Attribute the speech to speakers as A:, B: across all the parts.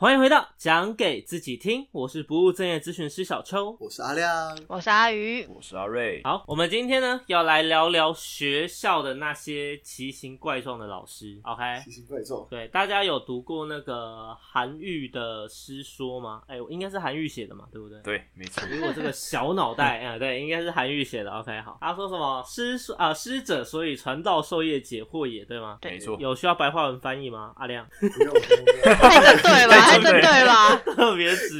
A: 欢迎回到讲给自己听，我是不务正业咨询师小秋。
B: 我是阿亮。
C: 我是阿鱼，
D: 我是阿瑞。
A: 好，我们今天呢要来聊聊学校的那些奇形怪状的老师。OK，
B: 奇形怪状，
A: 对，大家有读过那个韩愈的诗说吗？哎、应该是韩愈写的嘛，对不对？。
D: 对，没错。
A: 如果这个小脑袋，啊、对，应该是韩愈写的。OK，好，他说什么师说啊，师者，所以传道授业解惑也，对吗？
C: 对
D: 没错。
A: 有需要白话文翻译吗？阿亮，
B: 不用不用不用
C: 太针对了吧，太
A: 太针对
C: 吧。
A: 特别指。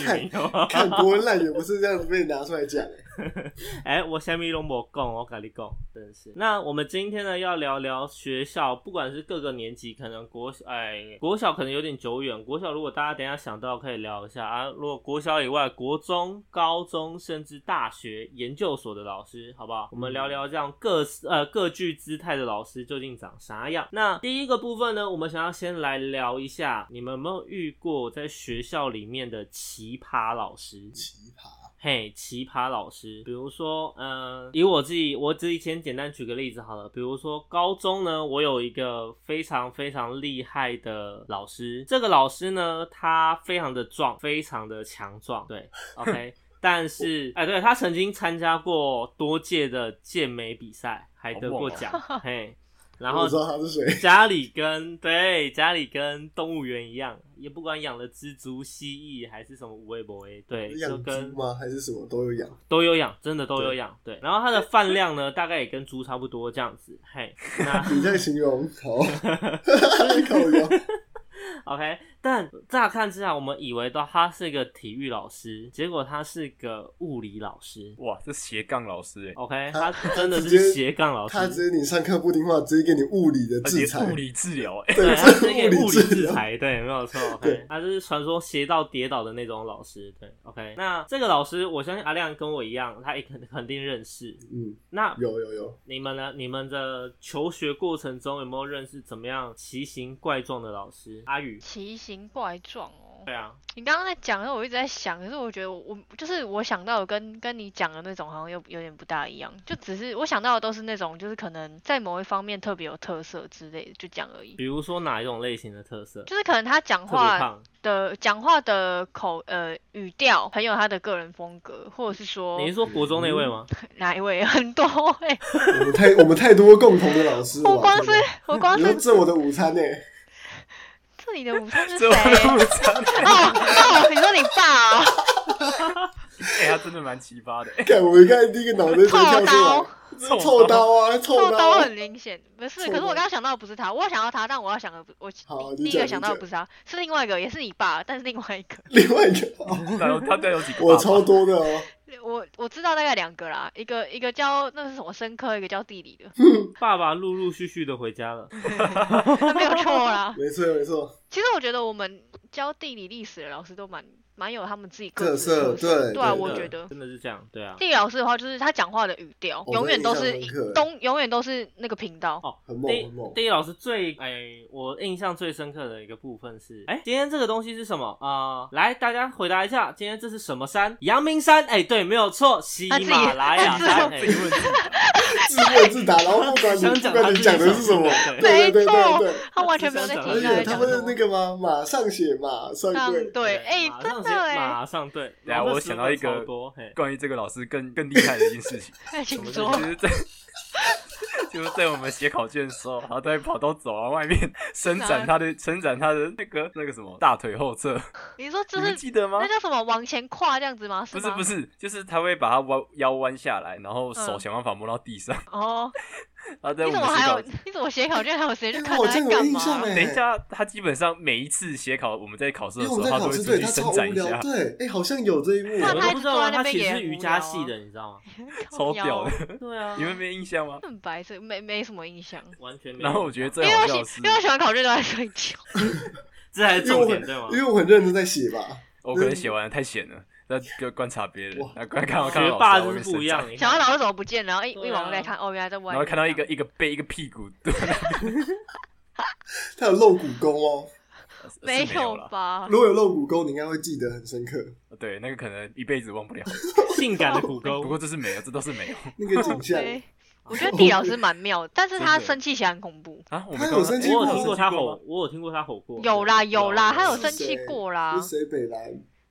B: 看国文烂也不是这样子被拿出来讲、欸。
A: 哎、我虾米都没讲，我跟你讲，真是。那我们今天呢，要聊聊学校，不管是各个年级，可能国哎国小可能有点久远，国小如果大家等一下想到可以聊一下啊。如果国小以外，国中、高中甚至大学、研究所的老师，好不好？我们聊聊这样各呃各具姿态的老师究竟长啥样。那第一个部分呢，我们想要先来聊一下，你们有没有遇过在学校里面的奇葩老师？
B: 奇葩，
A: 嘿，奇葩老师，比如说，呃，以我自己，我自己先简单举个例子好了。比如说，高中呢，我有一个非常非常厉害的老师，这个老师呢，他非常的壮，非常的强壮，对，OK。但是，哎，对他曾经参加过多届的健美比赛，还得过奖，嘿。然后
B: 我知道他是谁。
A: 家里跟对家里跟动物园一样，也不管养了蜘蛛、蜥蜴还是什么无微不微，对，就
B: 养
A: 跟？
B: 还是什么都有养？
A: 都有养，真的都有养。对，然后它的饭量呢，大概也跟猪差不多这样子。嘿，那
B: 你在形容好，靠腰。
A: OK，但乍看之下，我们以为到他是一个体育老师，结果他是个物理老师。
D: 哇，这斜杠老师哎
A: ，OK，他真的是斜杠老师
B: 他
A: 师，
B: 直接你上课不听话，直接给你物理的
D: 而
B: 制裁。
D: 物理治疗 哎，
B: 对，
A: 他是一
B: 物理
A: 个物理。制裁，对，没有错。
B: 对
A: OK，他就是传说斜到跌倒的那种老师。对，OK，那这个老师，我相信阿亮跟我一样，他也肯 肯定认识。
B: 嗯，
A: 那
B: 有有有，
A: 你们呢？你们的求学过程中有没有认识怎么样奇形怪状的老师？阿宇，
C: 奇形怪状哦。
A: 对啊，
C: 你刚刚在讲的时候，我一直在想，可是我觉得我我就是我想到的跟跟你讲的那种好像又有点不大一样，就只是我想到的都是那种就是可能在某一方面特别有特色之类的，就讲而已。
A: 比如说哪一种类型的特色？
C: 就是可能他讲话。的讲话的口呃语调很有他的个人风格，或者是说
A: 你是说国中那位吗？
C: 哪一位 很多位、
B: 我们太我们太多共同的老师。
C: 我光是我光是
B: 这我的午餐呢？
C: 这里的午餐是谁？哦哦，你说你爸哦？
D: 哎，他真的蛮奇葩的哎，
B: 看我一看第一个脑袋就跳出来
C: 臭，
B: 这 臭刀啊，臭
C: 臭刀
B: 啊！
C: 很明显，不是。可是我刚刚想到的不是他，我有想到他，但我要想的不，我
B: 好
C: 第第一个想到的不是他，是另外一个，也是你爸，但是另外一个，
B: 另外一个，哦
D: 他有他带有几个爸爸？
B: 我超多的哦。
C: 我我知道大概两个啦，一个一个教那是什么生科，一个教地理的，
A: 爸爸陆陆续续的回家了。
C: 他没有错啦。
B: 没错没错，
C: 其实我觉得我们教地理历史的老师都蛮蛮有他们自己各
B: 特色
C: 特对啊，
B: 对对
C: 我觉得。
A: 真的是这样，对啊。
C: 地理老师的话，就是他讲话的语调永远都是东，永远都是那个频道。
A: 哦，
B: 很猛
A: 地。地理老师最哎，我印象最深刻的一个部分是，哎，今天这个东西是什么啊、呃来，大家回答一下，今天这是什么山？阳明山。哎，对，没有错，喜
C: 他自己
A: 马拉雅
C: 他自己
A: 山。哎
D: 自己问自己，
B: 自问自答，然后不管你
A: 想
B: 不管你
A: 讲他自己
B: 讲的是什么，
A: 想
B: 对对对对对。
C: 他完全没有在
A: 他
C: 听他
B: 而且他们
C: 在。
B: 的那个吗？马上写马上
C: 上
B: 对，
C: 对，哎、
A: 马上写
C: 真的哎，
A: 马上对。
D: 等下我想到一个关于这个老师更更厉害的一件事情，
C: 哎，请
A: 么
C: 说。
D: 就是在就是在我们写考卷的时候，然后在跑到走廊外面伸展他的伸展他的那个那个什么大腿后侧，
C: 你说就是
D: 记得吗？
C: 那？叫什么往前跨这样子吗？吗？
D: 不是不是，就是他会把他弯腰弯下来，然后手
C: 嗯。
D: 想办法摸到地上，
C: 哦，
D: 然 后在
C: 你
D: 我们写考
C: 怎么还有？你怎么写考卷还有时间去
B: 哎
C: 看他干嘛？
D: 等一下，他基本上每一次写考，我们在考试的时候，他都会自己伸展一下，
B: 对，哎，好像有这一幕，
C: 那他
A: 我都不知道啊，
C: 坐在那
A: 他
C: 也
A: 是瑜伽系的，你知道吗？
D: 超屌的。
A: 对啊，
D: 你们没印象吗？
C: 很白色，没没什么印象。
A: 完全没。
D: 然后我觉得最好笑是，
C: 因为我喜欢考卷都在睡觉。
A: 这还是重点，对吗
B: 因？为我很认真在写吧。
D: 我可能写完了太闲了，在就观察别人
B: 哇，
D: 然后观看我看
A: 霸是不一样，
D: 展
A: 你看
C: 想到老师怎么不见，然后一一往再看，哦，原来在外面。
D: 然后看到一个一个背一个屁股，对，
B: 他有露骨功哦，
D: 是
C: 没
D: 有？
C: 吧？
B: 如果有露骨沟，你应该会记得很深刻，
D: 对，那个可能一辈子忘不了。
A: 性感的骨沟。
D: 不过这是没有，这都是没有
B: 那个景象。
C: 我觉得地老师蛮妙，但是他生气起来很恐怖。
D: 啊。我
B: 有生气过
A: 有听过他吼，我有听过他吼过。
C: 有啦有啦，他有生气
B: 谁
C: 过啦
B: 是，谁北蓝？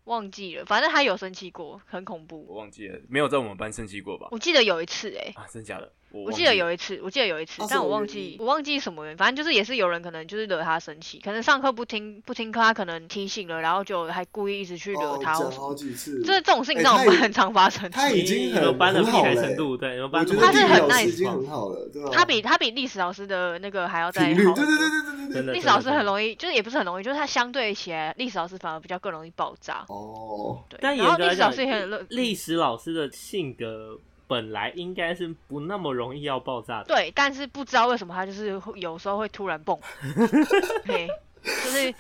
C: 忘记了，反正他有生气过，很恐怖我。
D: 忘记了，没有在我们班生气过吧？
C: 我记得有一次、欸，
D: 啊，真假的？我
C: 我记得有一次，我记得有一次
B: 啊，
C: 但我忘记我忘记什么原因，反正就是也是有人可能就是惹他生气，可能上课不听不听课，他可能提醒了，然后就还故意一直去惹他。
B: 好几次。
C: 就是这种事情
B: 哎他也
C: 在我们很常发生。
B: 他已经
A: 你
B: 很
A: 们班的屁
B: 很好了欸
A: 孩程度，对，
C: 他是很 nice
B: 已经很好了，对吧？
C: 他比他比历史老师的那个还要再，好。
B: 对对对对对对对。
A: 真的
C: 历史老师很容易，就是也不是很容易，就是他相对起来，历史老师反而比较更容易爆炸。
B: 哦，
C: 对，
A: 但
C: 然后历史老
A: 严格来讲
C: 师也很乐，
A: 历史老师的性格本来应该是不那么容易要爆炸的。
C: 对，但是不知道为什么他就是会有时候会突然蹦，嘿，就是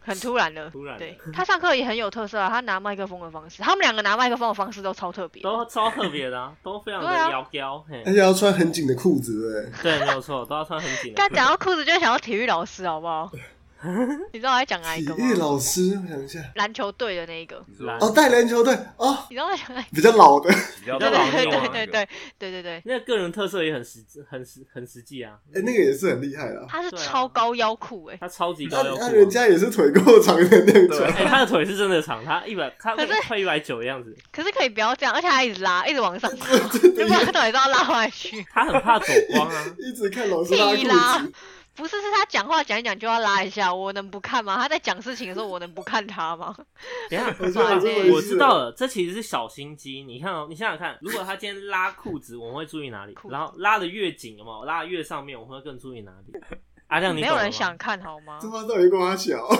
C: 很突然的。
A: 突然的
C: 对他上课也很有特色啊，他拿麦克风的方式，他们两个拿麦克风的方式都超特别。
A: 都超特别的、啊，都非常的妖娇，嘿
B: 而，且要穿很紧的裤子，对不对？
A: 对，没有错，都要穿很紧的
C: 刚。讲到裤子，就想到体育老师，好不好？你知道我在讲哪一个
B: 体育？老师，我想一下，
C: 篮球队的那一个，
B: 哦，带篮球队哦，
C: 你知道我在讲哪一个？
B: 比较老的，
D: 比较
C: 对
A: 老
C: 对对对对对对对对，
A: 那个个人特色也很实，很实，很实际啊。
B: 哎，那个也是很厉害啊。
C: 他是超高腰裤哎，
A: 他超级高
B: 那
A: 腰裤
B: 人家也是腿够长的那样穿，
A: 哎、他的腿是真的长，他一百，他
C: 可是
A: 快一百九的样子。
C: 可是可以不要这样，而且他一直拉，一直往上拉，就不知道他到底是要拉回去。
A: 他很怕走光啊，
B: 一直看老师拉裤子。
C: 不是，是他讲话讲一讲就要拉一下，我能不看吗？他在讲事情的时候，我能不看他吗？
A: 等一下，
B: 我知道
A: 了，这其实是小心机。你看哦，你想想看，如果他今天拉裤子，我们会注意哪里？然后拉的越紧，有没有？拉的越上面，我们会更注意哪里？阿亮，你
C: 没有人想看好吗
B: 他？妈到底跟我小？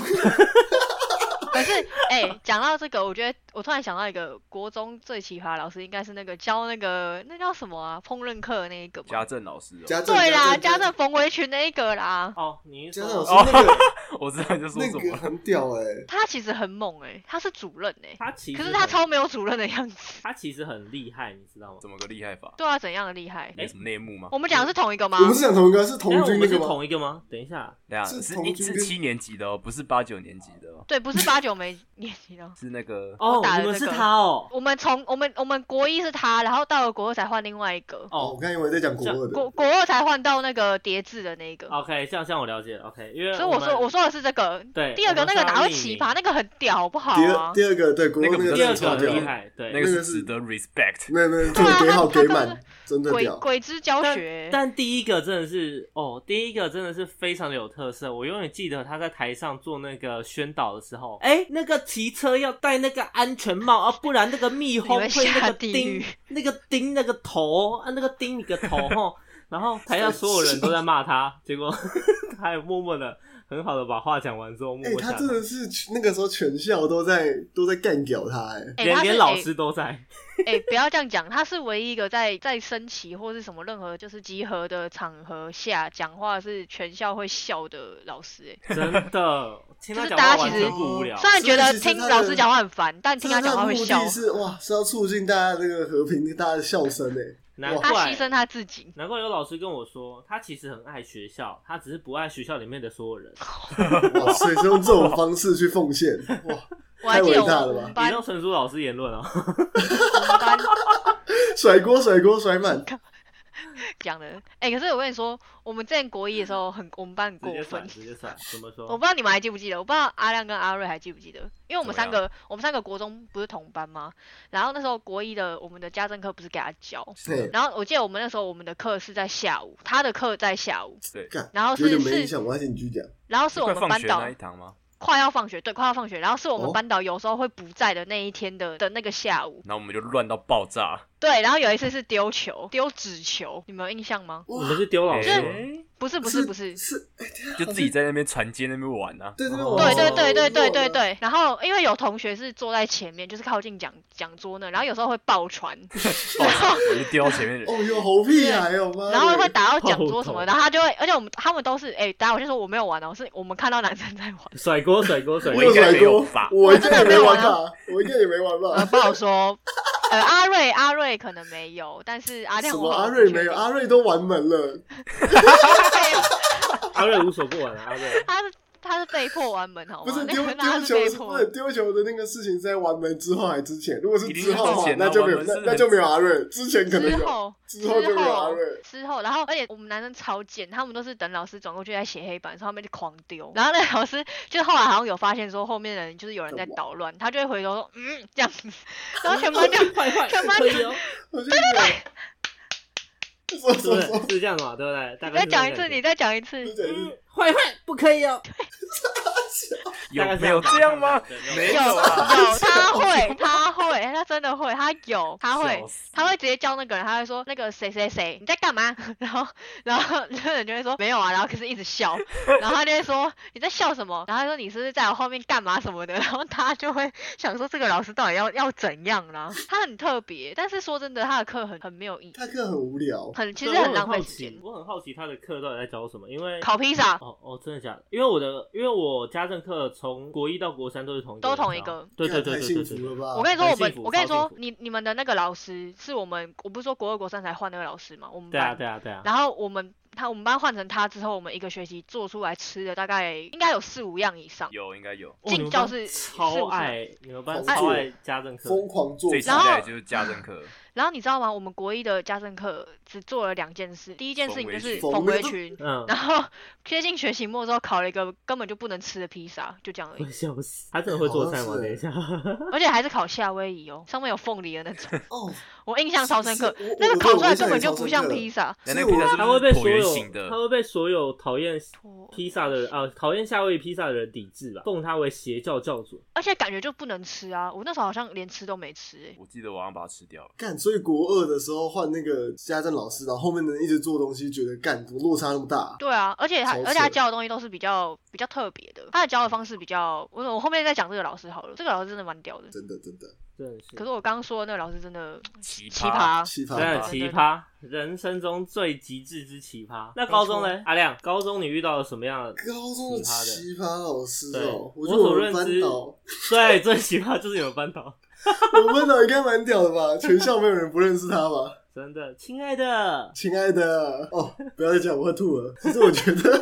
C: 可是，哎、讲到这个，我觉得我突然想到一个国中最奇葩的老师，应该是那个教那个那叫什么啊，烹饪课的那一个
D: 家。政老师哦，
B: 家政
C: 对啦，家
B: 家
C: 政冯维群那一个啦，
A: 哦，你是
B: 家
A: 说
B: 政老师那个
D: 我知道你在说
B: 那
D: 什么。
B: 个很屌哎，
C: 他其实很猛哎、他是主任哎、
A: 他其实，
C: 可是他超没有主任的样子。
A: 他其实很厉害，你知道吗？
D: 怎么个厉害法？
C: 对啊，怎样的厉害？
D: 没什么内幕吗？
C: 我们讲的是同一个吗
B: 我？们是讲同一个，是
A: 哎
B: 童
A: 我们是
B: 军那个吗？
A: 同一个吗？等一下，
D: 等一
B: 下
D: 是是七年级的哦，不是八九年级的哦，
C: 对，不是八九没年级的。
D: 是那个
A: 哦，
C: 打
A: 们是他哦，
C: 我们从我们我们国一是他，然后到了国二才换另外一个，
B: 哦，我
A: 哦
B: 刚以为在讲国二的
C: 国，国二才换到那个叠字的那个。
A: ，OK，这样这样我了解了，OK，因为
C: 所以我说我说的是这个，
A: 对
C: 第二个那个哪会
A: 是要匿名
C: 奇葩？那个很屌，好不好
B: 第二
C: 啊？
B: 第二个对国二
D: 那个
A: 第二个厉，害，对，
D: 那个
B: 是
D: 是值得 respect。
B: 没有没有，这
C: 对啊
B: 个给好给
C: 他他真的
B: 满，真的
C: 鬼
B: 屌。
C: 鬼之教学，
A: 但第一个真的是哦，第一个真的是非常的有特色。我永远记得他在台上做那个宣导的时候，哎、那个骑车要戴那个安全帽啊，不然那个蜜蜂会那个
C: 叮
A: 那个叮那个头啊，那个叮你个头吼。然后台下所有人都在骂他，结果 他也默默的很好的把话讲完之后默
B: 哎，
A: 默下台，
B: 他真的是那个时候全校都在都在干掉他，哎，
C: 哎，
A: 连连老师都在。
C: 哎，不要这样讲，他是唯一一个在在升旗或是什么任何就是集合的场合下讲话是全校会笑的老师，哎，
A: 真的，
C: 就是大家其实
A: 全不无聊。
C: 虽然觉得听老师讲话很烦，但听他讲话会笑
B: 目的，是哇，是要促进大家这个和平，大家的笑声哎。哇
A: 难怪
C: 他牺牲他自己。
A: 难怪有老师跟我说，他其实很爱学校，他只是不爱学校里面的所有人。
B: 哇，所以是用这种方式去奉献，哇，太伟大了吧
C: 我我们班
A: 以上纯属老师言论啊。
B: 甩锅甩锅甩满，
C: 讲的，哎、可是我跟你说，我们之前国一的时候很，我们班很
A: 直接甩，
C: 过分。
A: 直接甩，怎么说？
C: 我不知道你们还记不记得，我不知道阿亮跟阿瑞还记不记得，因为我们三个，我们三个国中不是同班吗？然后那时候国一的我们的家政课不是给他教，
B: 嘿，
C: 然后我记得我们那时候我们的课是在下午，他的课在下午，
D: 对，
C: 然后是是，
B: 我还讲。
C: 然后是我们班导
D: 那一堂吗？
C: 快要放学，对，快要放学，然后是我们
B: 哦
C: 班导有时候会不在的那一天的的那个下午，
D: 然后我们就乱到爆炸。
C: 对，然后有一次是丢球，丢纸球，你们有印象吗？
A: 我们是丢老师
C: 就是
A: 吗？
C: 不是不是不是，
B: 是，哎
D: 就自己在那边传接那边玩啊。
B: 对对
A: 哦。
C: 对对对对对
B: 对
C: 对对，然后因为有同学是坐在前面，就是靠近讲讲桌那，然后有时候会爆传，
D: 然后，我就丢到前面 的人。
B: 哦，有猴屁孩哦，妈的，
C: 然后会打到讲桌什么，然后他就会，而且我们他们都是，哎、等下我先说我没有玩哦，是我们看到男生在玩，
A: 甩锅，甩锅，甩
B: 我
A: 锅。
D: 应。该
B: 有甩锅
D: 没有吧，
B: 我应该也没玩
C: 我真的没有
B: 啊，我应该也没玩
C: 呃，
B: 吧。
C: 不好说，呃，阿瑞阿瑞可能没有，但是阿亮
B: 什么
C: 我
B: 阿瑞没有？阿瑞都玩门了，
A: 阿瑞无所不玩啊，阿瑞。
C: 他是被迫关门，好吗？
B: 不是丢丢球是不是。丢球的那个事情是在完门之后还之前？如果是之后的话那就没有那那就没有阿瑞，之前可能有，
C: 之后，
B: 之后就没有阿瑞。
C: 之后，然后而且我们男生超贱，他们都是等老师转过去在写黑板的时候，他们就狂丢。然后那个老师就后来好像有发现说后面的人就是有人在捣乱，他就会回头说嗯这样子，然后全班就全班
B: 就对对对
A: 是不是是这样的嘛？对不对？
C: 你再讲一次，你再讲一次。
A: 坏坏不可以哦。
D: 有没有这样吗？
C: 有有，他会，他会，他真的会，他有，他会他会直接叫那个人，他会说那个谁谁谁你在干嘛？然后然后那个人就会说没有啊，然后可是一直笑，然后他就会说你在笑什么？然后他说你是不是在我后面干嘛什么的？然后他就会想说这个老师到底要要怎样啦？他很特别，但是说真的，他的课很很没有意义，
B: 他课很无聊，
C: 很其实很浪费时间。
A: 我很好奇他的课到底在教什么，因为
C: 烤披萨
A: 哦哦，真的假的？因为我的，因为我家政课从国一到国三都是同一个
C: 都同一个
A: 对对对对对对对。
B: 福了吧？
C: 我跟你说，我们我跟你说你你们的那个老师是我们，我不是说国二国三才换那个老师嘛，我们
A: 对啊
C: 班
A: 对啊对啊。
C: 然后我们他我们班换成他之后，我们一个学期做出来吃的大概应该有四五样以上。
D: 有应该有，
C: 进教室
A: 超爱，你们班
B: 疯
A: 超爱家政课，
B: 疯狂做
D: 最期
C: 然后
D: 待就是家政课，
C: 然后你知道吗？我们国一的家政课只做了两件事，第一件事情就是
B: 缝
C: 缝
B: 围裙，
A: 嗯，
C: 然后 接近学期末之后考了一个根本就不能吃的披萨，就这样而已，
A: 笑死，他真的会做菜吗？等一下，
C: 而且还是烤夏威夷哦，上面有凤梨的那种，
B: 哦，
C: 我印象超深刻。那个烤出来根本就不像披萨，
D: 那那个披萨是
A: 他会被所有他？会被所有讨厌
C: 哦
A: 披萨的人啊，讨厌夏威夷披萨的人抵制吧，奉他为邪教教主。
C: 而且感觉就不能吃啊！我那时候好像连吃都没吃哎、
D: 我记得我好像把它吃掉了。
B: 干，所以国二的时候换那个家政老师，然后后面的人一直做东西，觉得干怎么落差那么大？
C: 对啊，而且他而且他教的东西都是比较比较特别的，他的教的方式比较，我我后面再讲这个老师好了，这个老师真的蛮屌的。
B: 真的真的
A: 对
C: 可是我刚刚说的那个老师真的
D: 奇
C: 奇葩，
B: 奇葩
A: 真的奇葩，人生中最极致之奇葩。那高中呢？阿亮，高中你遇到了什么样的？
B: 高中的
A: 奇葩的
B: 奇葩老师
A: 对
B: 哦，
A: 我所认知 对，最奇葩就是你们班导，
B: 我们班长应该蛮屌的吧？全校没有人不认识他吧？
A: 真的，亲爱的，
B: 亲爱的，哦，不要再讲，我会吐了。其实我觉得，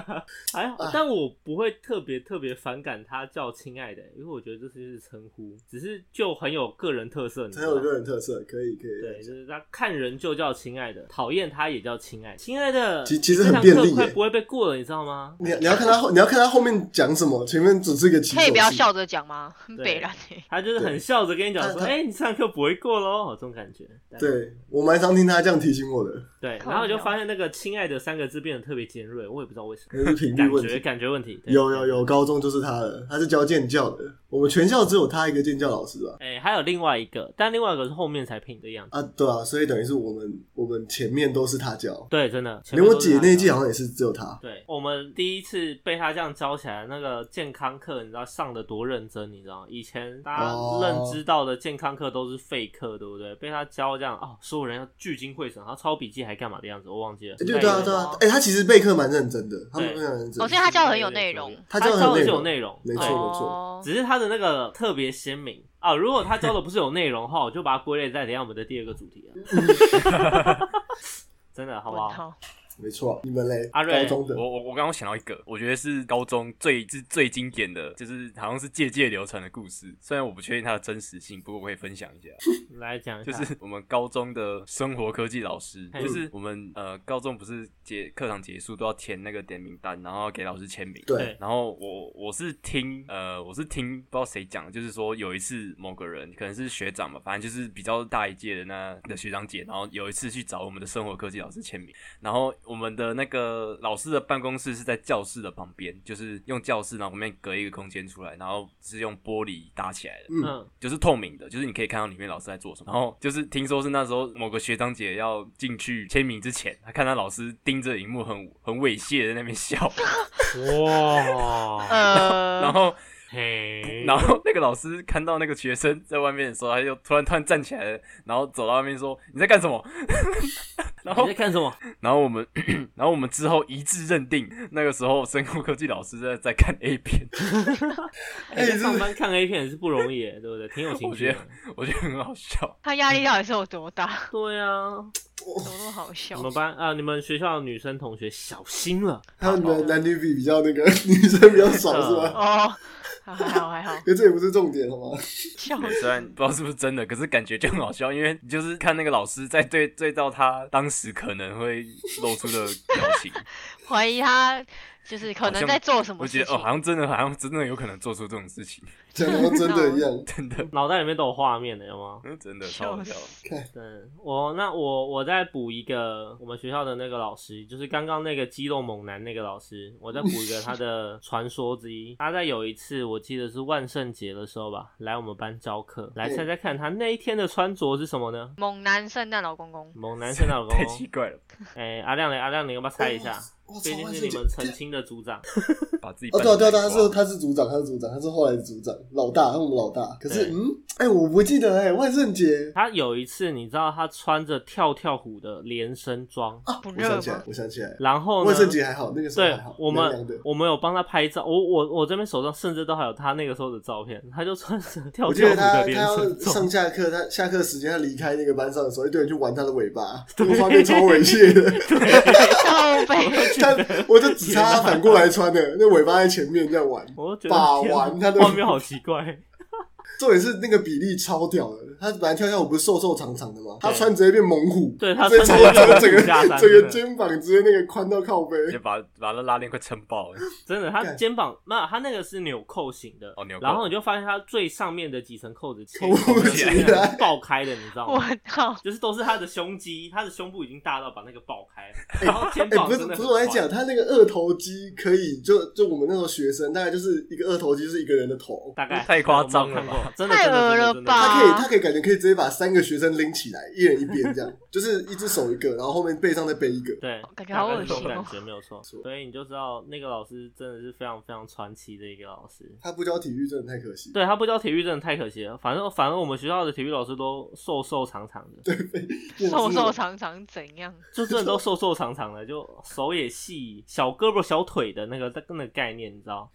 A: 还好，但我不会特别特别反感他叫亲爱的，因为我觉得这是称呼，只是就很有个人特色？
B: 很有个人特色，可以可以。
A: 对，就是他看人就叫亲爱的，讨厌他也叫亲爱的，亲爱的，
B: 其其实很便利耶
A: 快不会被过了，你知道吗？
B: 你你要看他后，你要看他后面讲什么，前面只是一个起手
C: 可以不要笑着讲吗？很北然欸
A: 他就是很笑着跟你讲说，
B: 他他
A: 哎、你这堂课不会过喽，这种感觉。
B: 对我蛮常听他这样提醒我的，
A: 对，然后我就发现那个“亲爱的”三个字变得特别尖锐，我也不知道为什么，
B: 频率
A: 感觉
B: 问题。
A: 感觉问题。
B: 有有有，高中就是他了，他是教建教的。我们全校只有他一个建教老师吧？
A: 哎、还有另外一个，但另外一个是后面才评的样子。
B: 啊，对啊，所以等于是我们我们前面都是他教，
A: 对，真的，前
B: 连我姐那一届好像也是只有他。
A: 对，我们第一次被他这样教起来，那个健康课，你知道上的多认真，你知道吗？以前大家
B: 哦
A: 认知到的健康课都是废课，对不对？被他教这样哦，所有人要聚精会神，然后抄笔记还干嘛的样子，我忘记了。
B: 欸对对啊对啊
C: 哦，
B: 哎，他其实备课蛮认真的，他们
A: 对
B: 非常认真
C: 哦，所以。他教的很有内容。
B: 他
A: 他教的很有
B: 内容，没错没错
C: 哦
A: 只是他的那个特别鲜明啊。如果他教的不是有内容的话，我就把它归类在等下我们的第二个主题了。真的好不好？
B: 没错，你们嘞？
A: 阿瑞
B: 高中的
D: 我我我刚刚想到一个，我觉得是高中最是最经典的，就是好像是借借流传的故事。虽然我不确定它的真实性，不过我可以分享一下。
A: 来讲一
D: 就，是我们高中的生活科技老师，就是我们呃高中不是结课堂结束都要填那个点名单，然后给老师签名。
B: 对，
D: 然后我我是听呃我是听不知道谁讲，就是说有一次某个人可能是学长嘛，反正就是比较大一届的那的学长姐，然后有一次去找我们的生活科技老师签名，然后我们的那个老师的办公室是在教室的旁边，就是用教室然后旁边隔一个空间出来，然后是用玻璃搭起来的。
B: 嗯，
A: 嗯，
D: 就是透明的，就是你可以看到里面老师在做什么。然后就是听说是那时候某个学长姐要进去签名之前，他看到老师盯着荧幕很很猥亵的在那边笑，
A: 哇，
C: 呃，
D: 然后
A: 嘿，
D: 然后那个老师看到那个学生在外面的时候，他就突然突然站起来了，然后走到外面说：“你在干什么？” 然后
A: 你在看什么？
D: 然后我们 然后我们之后一致认定，那个时候生物科技老师在在看 A 片，
A: 哎、在上班看 A 片也是不容易耶，对不对？挺有情绪的。
D: 我觉得很好笑。
C: 他压力到底是有多大？
A: 对啊，
C: 怎么那么好笑
A: 你？们班啊，你们学校的女生同学小心了。
B: 还有你们男女比比较那个 女生比较少是吧？
C: 哦，还好还好，
B: 可 这也不是重点好吗？
C: 笑
D: 对虽然不知道是不是真的，可是感觉就很好笑，因为你就是看那个老师在对对照他当时可能会露出的表情，
C: 怀疑他就是可能在做什么事情
D: 我觉得哦，。好像真的好像真的有可能做出这种事情，
B: 讲的真的一样。
D: 真的，
A: 脑袋里面都有画面的，有吗？
D: 嗯，真的超好笑。
A: 对我，那我我再补一个我们学校的那个老师，就是刚刚那个肌肉猛男那个老师，我再补一个他的传说之一。他在有一次，我记得是万圣节的时候吧，来我们班教课，来猜猜看他那一天的穿着是什么呢？
C: 猛男圣诞老公公，
A: 猛男圣诞老公
D: 太奇，怪了，
A: 哎、阿亮嘞，阿亮，你要不要猜一下？
B: 我
A: 毕竟！是你们澄清的组长，
B: 哦，
D: 把自己哦
B: 对啊，对啊，对啊，他是他是组长，他是组长，他是后来的组长，老大，他是我们老大。可是，嗯，哎，我不记得哎，万圣节
A: 他有一次你知道他穿着跳跳虎的连身装，
B: 啊，
C: 不热
B: 我想起来
C: 吗，
B: 我想起来，
A: 然后呢
B: 万圣节还好，那个时候
A: 对
B: 还好，
A: 我们。我们有帮他拍照，我我我这边手上甚至都还有他那个时候的照片，他就穿着跳跳虎的连
B: 他他要
A: 身装
B: 上，下课，他下课时间他离开那个班上的时候，一堆人去玩他的尾巴，这个画面超猥亵的。
C: 靠
B: 我就只差他反过来穿的，那尾巴在前面这样玩。
A: 我觉得
B: 把玩他的
A: 画面好奇怪，
B: 重点是那个比例超屌的，他本来跳跳舞不是瘦瘦长长的吗？他穿直接变猛虎，
A: 对他
B: 直接
A: 穿
B: 超整个
A: 直接变虎下山
B: 整个肩膀直接那个宽到靠背。
D: 把把那拉链快撑爆了。
A: 真的，他
B: 干。
A: 肩膀那他那个是纽扣型的，
D: 哦纽扣。
A: 然后你就发现他最上面的几层扣子
B: 扣不
A: 起
B: 起来。
A: 爆开的，你知道吗？
C: 我
A: 吗？
C: 靠，
A: 就是都是他的胸肌，他的胸部已经大到把那个爆开了，然后肩
B: 哎、不是
A: 膀真的
B: 不是我在
A: 宽
B: 讲，他那个二头肌可以，就就我们那时候学生，大概就是一个二头肌是一个人的头，
A: 大概
D: 太夸张了
A: 真的
C: 太
A: 真的
C: 恶了吧
B: 他可以他可以感觉可以直接把三个学生拎起来，一人一边这样，就是一只手一个，然后后面背上再背一个。
A: 对，
C: 感觉好恶心
A: 感觉没有 错，所以你就知道那个老师真的是非常非常传奇的一个老师。
B: 他不教体育真的太可惜。
A: 对他不教体育真的太可惜了，反正反正我们学校的体育老师都瘦瘦长长的，对
C: 瘦瘦长长怎样？
A: 就真的都瘦瘦长长的，就手也细，小胳膊小腿的那个那个概念，你知道？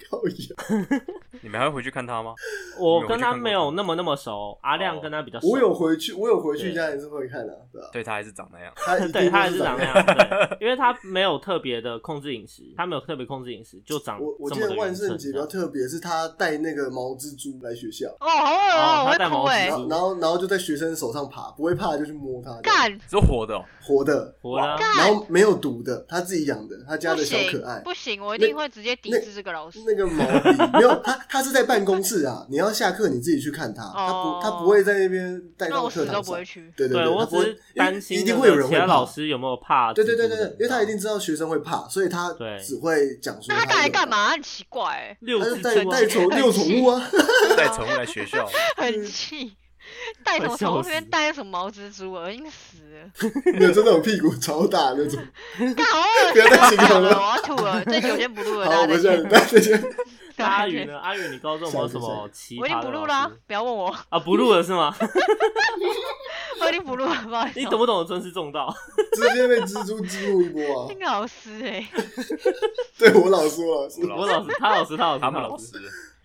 D: 你们还会回去看他吗？
A: 我跟他没有那么那么熟，阿亮
D: 哦。
A: 跟他比较熟。
B: 我有回去，我有回去，
A: 对。
B: 现在还是会看的、啊，对吧、
D: 对他还是长那样。
B: 他
A: 对他还是长那样，对，因为他没有特别的控制饮食，他没有特别控制饮食，就长
B: 我我记得万圣节比。较特别，是他带那个毛蜘蛛来学校，
C: 哦，好恶
A: 哦
C: 哦，我
A: 他戴毛
C: 会哭哎
A: 蜘蛛。
B: 然后然后就在学生手上爬，不会怕就去摸它，
C: 干
D: 是活的哦，
B: 活的，
A: 活的啊。
B: 然后没有毒的，他自己养的，他家的小可爱。
C: 不行，我一定会直接抵
B: 那
C: 制这个老师。
B: 那个毛笔没有，他他是在办公室啊，你要下课你自己去看他，他
C: 哦
B: 不他不会在那边带
C: 那
B: 到
C: 我死都不会
B: 课堂上。
C: 去。
B: 对对，
A: 我只是担心
B: 一定会有人会怕
A: 个其他老。师有没有怕。
B: 对对对对对，因为他一定知道学生会怕，所以他只会讲说
C: 那他带来干嘛？很奇怪哎，
A: 六
B: 他带带宠遛宠物啊，
D: 带宠物来学校，
C: 很气。带什么这边带什么毛蜘蛛，恶心死了！
B: 没有就那种屁股超大那种。
C: 干好恶
B: 不要再形
C: 心
B: 容了
C: 了，我要吐了。这酒先不录了，
B: 好，我。们现在大家再见。
A: 那 阿宇呢？阿宇，你高中有没有什
B: 下
A: 么奇葩
C: 我已经不录啦
A: 师，
C: 不要问我，
A: 啊？不录了是吗？
C: 我已经不录了，不好意思。
A: 你懂不懂尊师重道？
B: 直接被蜘蛛激怒一波啊
C: 那！个老师哎，
B: 对我老师，我老师，
A: 我老师，他老师，他老师，
D: 他们，
A: 老师，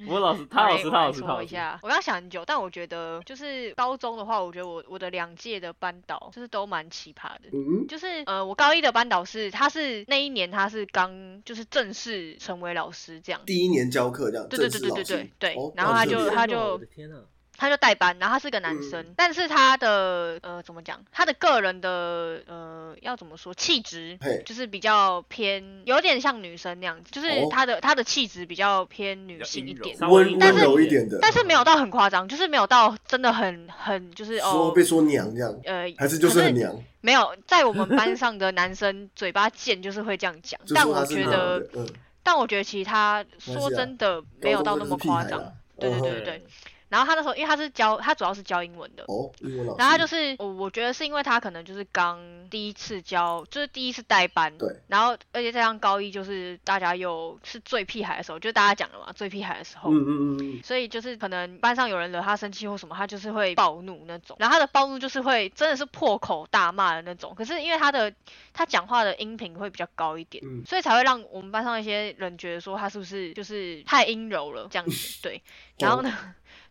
A: 我老师，他老师，他老师，他老师。
C: 说一下，我刚想很久，但我觉得就是高中的话，我觉得我我的两届的班导就是都蛮奇葩的。
B: 嗯，
C: 就是呃，我高一的班导是，他是那一年他是刚就是正式成为老师这样，
B: 第一年教课这样，
C: 对对对对对对
B: 哦
C: 然后他就他就
A: 我的天哪！
C: 他就代班，然后他是个男生，
B: 嗯
C: 但是他的呃怎么讲，他的个人的呃要怎么说气质，就是比较偏，有点像女生那样子，就是
B: 哦
C: 他的、他的气质比较偏女性一点，
B: 温柔一点的，
C: 但是没有到很夸张，就是没有到真的很很就是
B: 说
C: 哦
B: 被说娘这样，
C: 呃
B: 还是就是很娘，
C: 没有，在我们班 上的男生嘴巴贱，就是会这样讲。但我觉得，，
B: 嗯，
C: 但我觉得其实他说真的没有到那么夸张。对对对
B: 嗯
C: 对对。然后他那时候因为他是教他主要是教英文的，
B: 哦，英文老师。
C: 然后他就是我我觉得是因为他可能就是刚第一次教，就是第一次带班，
B: 对，
C: 然后而且加上高一就是大家又是最屁孩的时候，就大家讲了嘛，最屁孩的时候，
B: 嗯嗯嗯嗯，
C: 所以就是可能班上有人惹他生气或什么，他就是会暴怒那种。然后他的暴怒就是会真的是破口大骂的那种。可是因为他的他讲话的音频会比较高一点，
B: 嗯
C: 所以才会让我们班上一些人觉得说他是不是就是太阴柔了这样子。对，然后呢？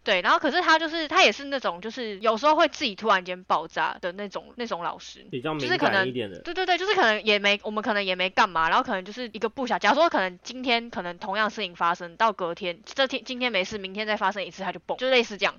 C: 对，然后可是他就是他也是那种就是有时候会自己突然间爆炸的那种那种老师，
A: 比较敏
C: 就是可能
A: 感一点的，
C: 对对对，就是可能也没，我们可能也没干嘛，然后可能就是一个不小，假如说可能今天可能同样事情发生，到隔天这天今天没事，明天再发生一次他就崩，就类似这样，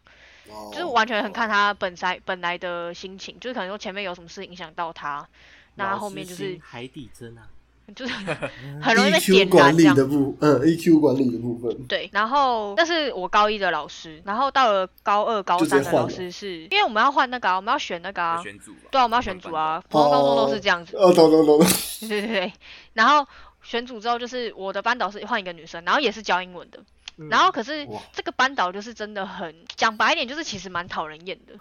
B: 哦
C: 就是完全很看他本来本来的心情，就是可能说前面有什么事影响到他，那他后面就是
A: 海底针啊，
C: 就是 很容易被点燃
B: E 管理
C: 这样。
B: 的部，嗯，EQ 管理的部分，
C: 对，然后那是我高一的老师，然后到了高二、高三的老师是，因为我们要换那个、啊，我们要选那个啊，
D: 选组吧。
C: 对啊，我们要选组啊，普通高中都是这样子。
B: 哦，懂懂懂懂，
C: 对对对，然后选组之后就是我的班导是换一个女生，然后也是教英文的，
A: 嗯
C: 然后可是这个班导就是真的很讲白一点，就是其实蛮讨人厌的。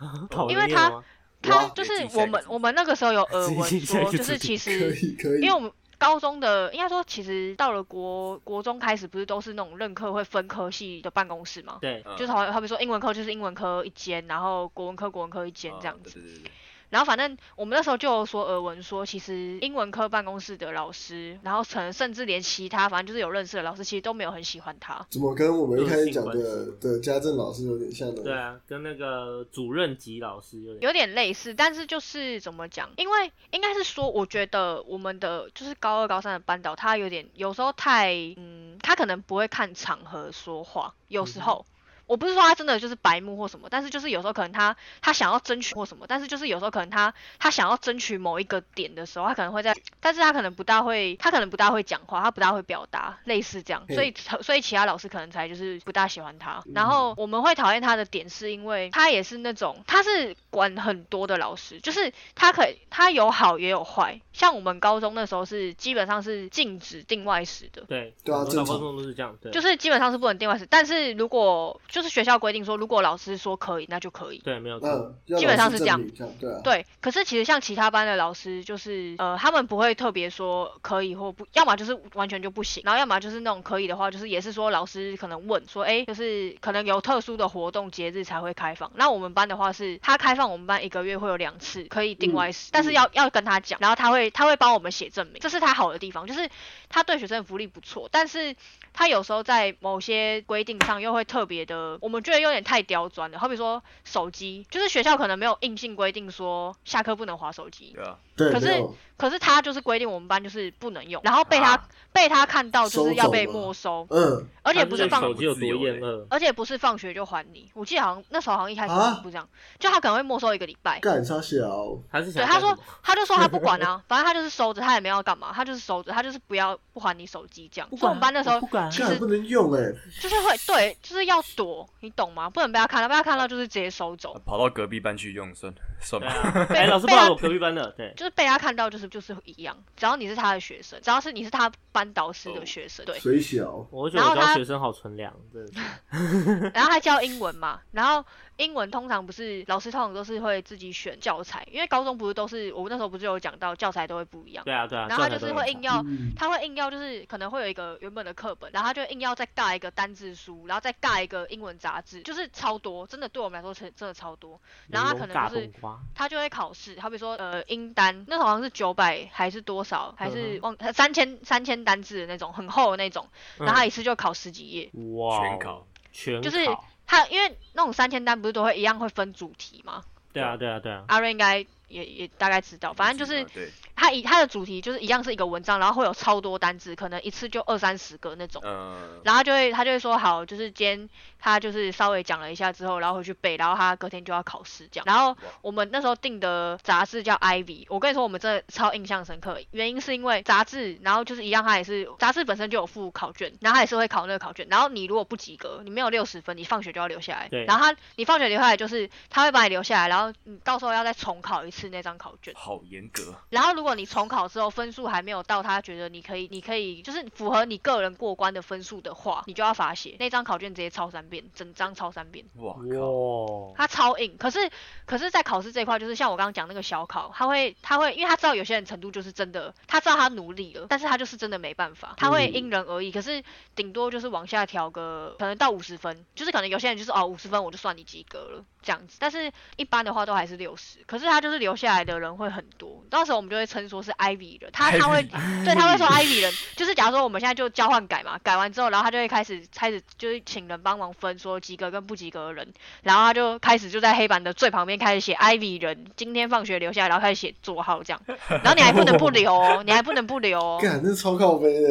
C: 因为他他就是我们我们那个时候有 耳闻说，就是
A: 组
C: 其
B: 可
C: 实
B: 以可以，
C: 因为我们高中的应该说其实到了国国中开始不是都是那种任课会分科系的办公室嘛。
A: 对，
D: 嗯
C: 就是好好比说英文科就是英文科一间，然后国文科国文科一间这样子。
D: 哦对对对对
C: 然后反正我们那时候就有说耳闻说，其实英文科办公室的老师，然后可能甚至连其他反正就是有认识的老师，其实都没有很喜欢他。
B: 怎么跟我们一开始讲的的家政老师有点像呢？
A: 对啊，跟那个主任级老师有点
C: 有点类似，但是就是怎么讲？因为应该是说，我觉得我们的就是高二、高三的班导，他有点有时候太嗯，他可能不会看场合说话，有时候。我不是说他真的就是白目或什么，但是就是有时候可能他他想要争取或什么，但是就是有时候可能他他想要争取某一个点的时候，他可能会在，但是他可能不大会，他可能不大会讲话，他不大会表达，类似这样，
B: 嗯。
C: 所以所以其他老师可能才就是不大喜欢他。然后我们会讨厌他的点是因为他也是那种他是管很多的老师，就是他可以他有好也有坏，像我们高中那时候是基本上是禁止定外食的。
A: 对，
B: 对啊
A: 很多
B: 正常。
A: 高中都是这样，对，
C: 就是基本上是不能定外食，但是如果就是学校规定说，如果老师说可以，那就可以。
A: 对，没有错，
C: 基本上是这样
B: 对啊，
C: 对，可是其实像其他班的老师，就是呃，他们不会特别说可以或不，要么就是完全就不行，然后要么就是那种可以的话，就是也是说老师可能问说，哎，就是可能有特殊的活动节日才会开放。那我们班的话是，他开放我们班一个月会有两次可以定外食，但是要要跟他讲，然后他会他会帮我们写证明，这是他好的地方，就是他对学生的福利不错，但是他有时候在某些规定上又会特别的，我们觉得有点太刁钻了。好比说手机，就是学校可能没有硬性规定说下课不能划手机，
D: 对啊，
B: 对，
C: 可是可是他就是规定我们班就是不能用，然后被他、
D: 啊。
C: 被他看到就是要被没收，
B: 嗯，
C: 而且不是放
A: 手机有多厌恶，
C: 而且不是放学就还你，我记得好像那时候好像一开始
B: 啊
C: 不这样，就他可能会没收一个礼拜。
B: 干超小，
A: 他是
C: 对，他说他就说他不管啊，反正他就是收着，他也没要干嘛，他就是收着，他就是不要不还你手机这样。所以我们班那时候
A: 不管。
C: 其实
B: 不能用哎，
C: 就是会对，就是要躲，你懂吗？不能被他看到，被他看到就是直接收走，
D: 跑到隔壁班去用算算
A: 对 老师不
C: 被他
A: 知道我隔壁班的，对，
C: 就是被他看到就是就是一样，只要你是他的学生，只要是你是他班导师的学生，对。
B: 水小，
A: 我觉得我
C: 然后他
A: 教学生好纯良，真的，
C: 然后他教英文嘛，然后英文通常不是老师通常都是会自己选教材，因为高中不是都是我那时候不是有讲到教材都会不一样，
A: 对啊对啊，
C: 然后他就是会硬要
B: 嗯
C: 他会硬要就是可能会有一个原本的课本，然后他就硬要再尬一个单字书，然后再尬一个英文杂志，就是超多，真的对我们来说真真的超多。然后他可能就是，他就会考试，好比说呃英单，那时候好像是九百还是多少，还是
A: 嗯
C: 忘三千三千单字的那种很厚的那种，然后他一次就考十几页。
A: 哇，
D: 全考，
A: 全
C: 就是
A: 考
C: 他因为那种三千单不是都会一样会分主题吗？
A: 对啊对啊对啊，
C: 阿瑞应该也也大概知道，反正就是
D: 对，
C: 他以他的主题就是一样是一个文章，然后会有超多单字，可能一次就二三十个那种。
D: 嗯，
C: 然后就会他就会说好，就是今天他就是稍微讲了一下之后，然后回去背，然后他隔天就要考试这样。然后我们那时候订的杂志叫 Ivy，我跟你说我们真的超印象深刻，原因是因为杂志，然后就是一样，它也是杂志本身就有附考卷，然后他也是会考那个考卷。然后你如果不及格，你没有六十分，你放学就要留下来。
A: 对
C: 然后他你放学留下来就是他会把你留下来，然后你到时候要再重考一次那张考卷。
D: 好严格，
C: 然后如果果你重考之后分数还没有到他觉得你可以，你可以就是符合你个人过关的分数的话，你就要罚写那张考卷直接抄三遍，整张抄三遍。
D: 哇靠，
C: 他超硬，可是可是，在考试这一块，就是像我刚刚讲那个小考，他会他会，因为他知道有些人程度就是真的，他知道他努力了，但是他就是真的没办法，他会因人而异，可是顶多就是往下调个，可能到五十分，就是可能有些人就是哦五十分我就算你及格了这样子，但是一般的话都还是六十，可是他就是留下来的人会很多，到时候我们就会称说是 Ivy 人，他他会对他会说 Ivy 人，就是假如说我们现在就交换改嘛，改完之后，然后他就会开始开始就是请人帮忙分说及格跟不及格的人。然后他就开始就在黑板的最旁边开始写 Ivy 人，今天放学留下来，然后开始写座号这样，然后你还不能不留哦，你还不能不留哦，
B: 干，那超靠背的。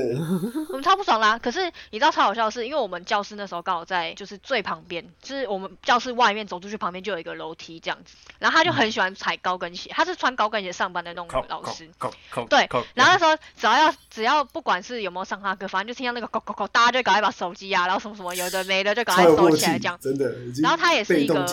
C: 我 们超不爽啦。可是你知道超好笑的是，因为我们教室那时候刚好在就是最旁边，就是我们教室外面走出去旁边就有一个楼梯这样子，然后他就很喜欢踩高跟鞋，他是穿高跟鞋上班的那种老师。对，然后那时候只要要只要不管是有没有上他课，反正就听到那个扣扣扣，大家就赶快把手机啊，然后什么什么有的没的就赶快收起来这样，。
B: 真的。
C: 然后他也是一个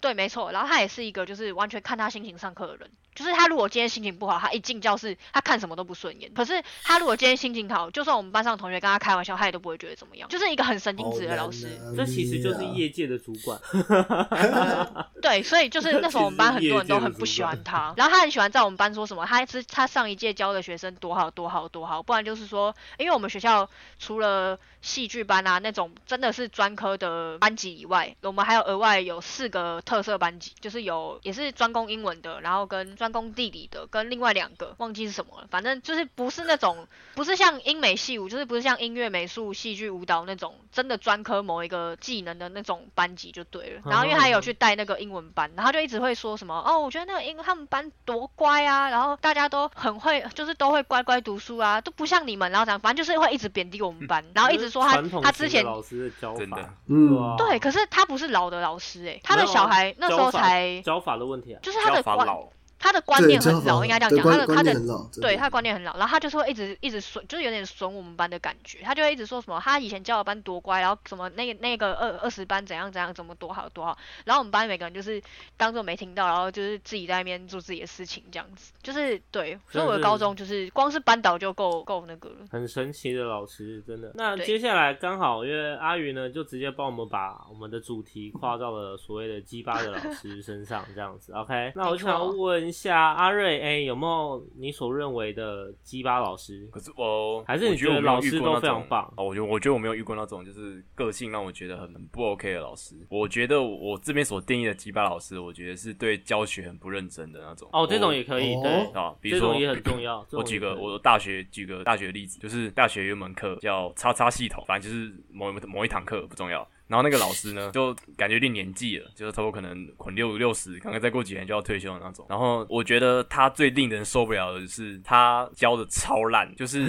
C: 对，没错。然后他也是一个就是完全看他心情上课的人，就是他如果今天心情不好，他一进教室他看什么都不顺眼。可是他如果今天心情好，就算我们班上的同学跟他开玩笑，他也都不会觉得怎么样，就是一个很神经质的老师。
A: 这其实就是业界的主管。
C: 对，所以就是那时候我们班很多人都很不喜欢他，然后他很喜欢在我们班说什么，他是他上一届教的学生多好多好多好，不然就是说，因为我们学校除了戏剧班啊那种真的是专科的班级以外，我们还有额外有四个特色班级，就是有也是专攻英文的，然后跟专攻地理的，跟另外两个忘记是什么了，反正就是不是那种不是像英美戏舞，就是不是像音乐、美术、戏剧、舞蹈那种真的专科某一个技能的那种班级就对了。然后因为他有去带那个英文班，然后就一直会说什么哦，我觉得那个英他们班多乖啊，然后大家都很会，就是都会乖乖读书啊，都不像你们，然后讲反正就是会一直贬低我们班，然后一直说他他之前
A: 老师的教法，
B: 嗯。
A: 对
C: 可是他不是老的老师诶、他的小孩那时候
A: 教法
C: 才
A: 教法的问题啊。
C: 就是他的观
D: 教法老，
C: 他的观念很老，应该这样讲，他的他的对他的观念很老，然后他就是会一直一直损，就是有点损我们班的感觉。他就会一直说什么他以前教的班多乖，然后什么那个那个二二十班怎样怎样，怎么多好多好。然后我们班每个人就是当做没听到，然后就是自己在那边做自己的事情这样子。就是对，所以我的高中就是光是班导就够够那个了。
A: 很神奇的老师，真的。那接下来刚好，因为阿云呢，就直接帮我们把我们的主题跨到了所谓的鸡巴的老师身上，这样子。OK，那我就想问一下阿瑞，哎、有没有你所认为的鸡巴老师？
D: 可是我
A: 还是你
D: 觉得
A: 老师都非常棒
D: 哦，我觉得我觉得我没有遇过那种就是个性让我觉得很不 OK 的老师。我觉得我这边所定义的鸡巴老师，我觉得是对教学很不认真的那种。
A: 哦，这种也可以，
B: 哦
A: 对，
D: 啊，比如说
A: 这种也很重要。
D: 我举个我大学举个大学例子，就是大学有一门课叫叉叉系统，反正就是某一某一堂课不重要。然后那个老师呢，就感觉有点年纪了，就是差不多可能捆六六十，刚刚再过几年就要退休的那种。然后我觉得他最令人受不了的是，他教的超烂，就是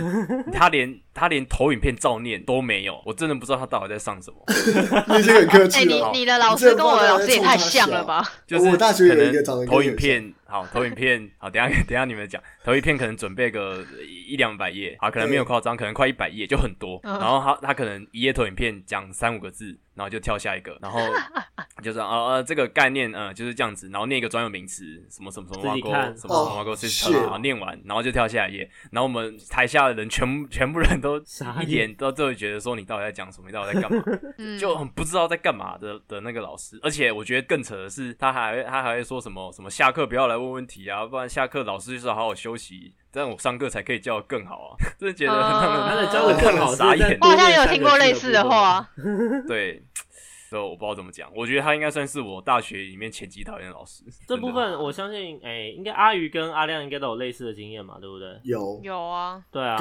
D: 他连他连投影片照念都没有，我真的不知道他到底在上什么。
B: 你已经很客
C: 哎、你
B: 气了。
C: 你的老师跟我的老师也太像了吧？
D: 就是
B: 我大学有
D: 可能
B: 一个长得
D: 投影片，好，投影片，好，等一下 等一下你们讲，投影片可能准备个一两百页，好，可能没有夸张，可能快一百页就很多，
C: 嗯。
D: 然后他他可能一页投影片讲三五个字，然后就跳下一个，然后就是啊啊这个概念呃就是这样子，然后念一个专有名词，什么什么什么什么什么挖沟
B: 哦 system，shit
D: 然后念完，然后就跳下一页，然后我们台下的人全部全部人都一
A: 傻眼
D: 脸都都会觉得说你到底在讲什么，你到底在干嘛？
C: 嗯，
D: 就很不知道在干嘛的的那个老师，而且我觉得更扯的是，他还他还会说什么什么下课不要来问问题啊，不然下课老师就是要好好休息，这样我上课才可以教的更好啊！真的觉得
A: 他的教的更好，
D: 傻眼
C: 我好像有听过类似的话。
D: 对，所以我不知道怎么讲，我觉得他应该算是我大学里面前几讨厌的老师。
A: 这部分我相信，哎、应该阿鱼跟阿亮应该都有类似的经验嘛，对不对？
B: 有
C: 有啊，
A: 对啊。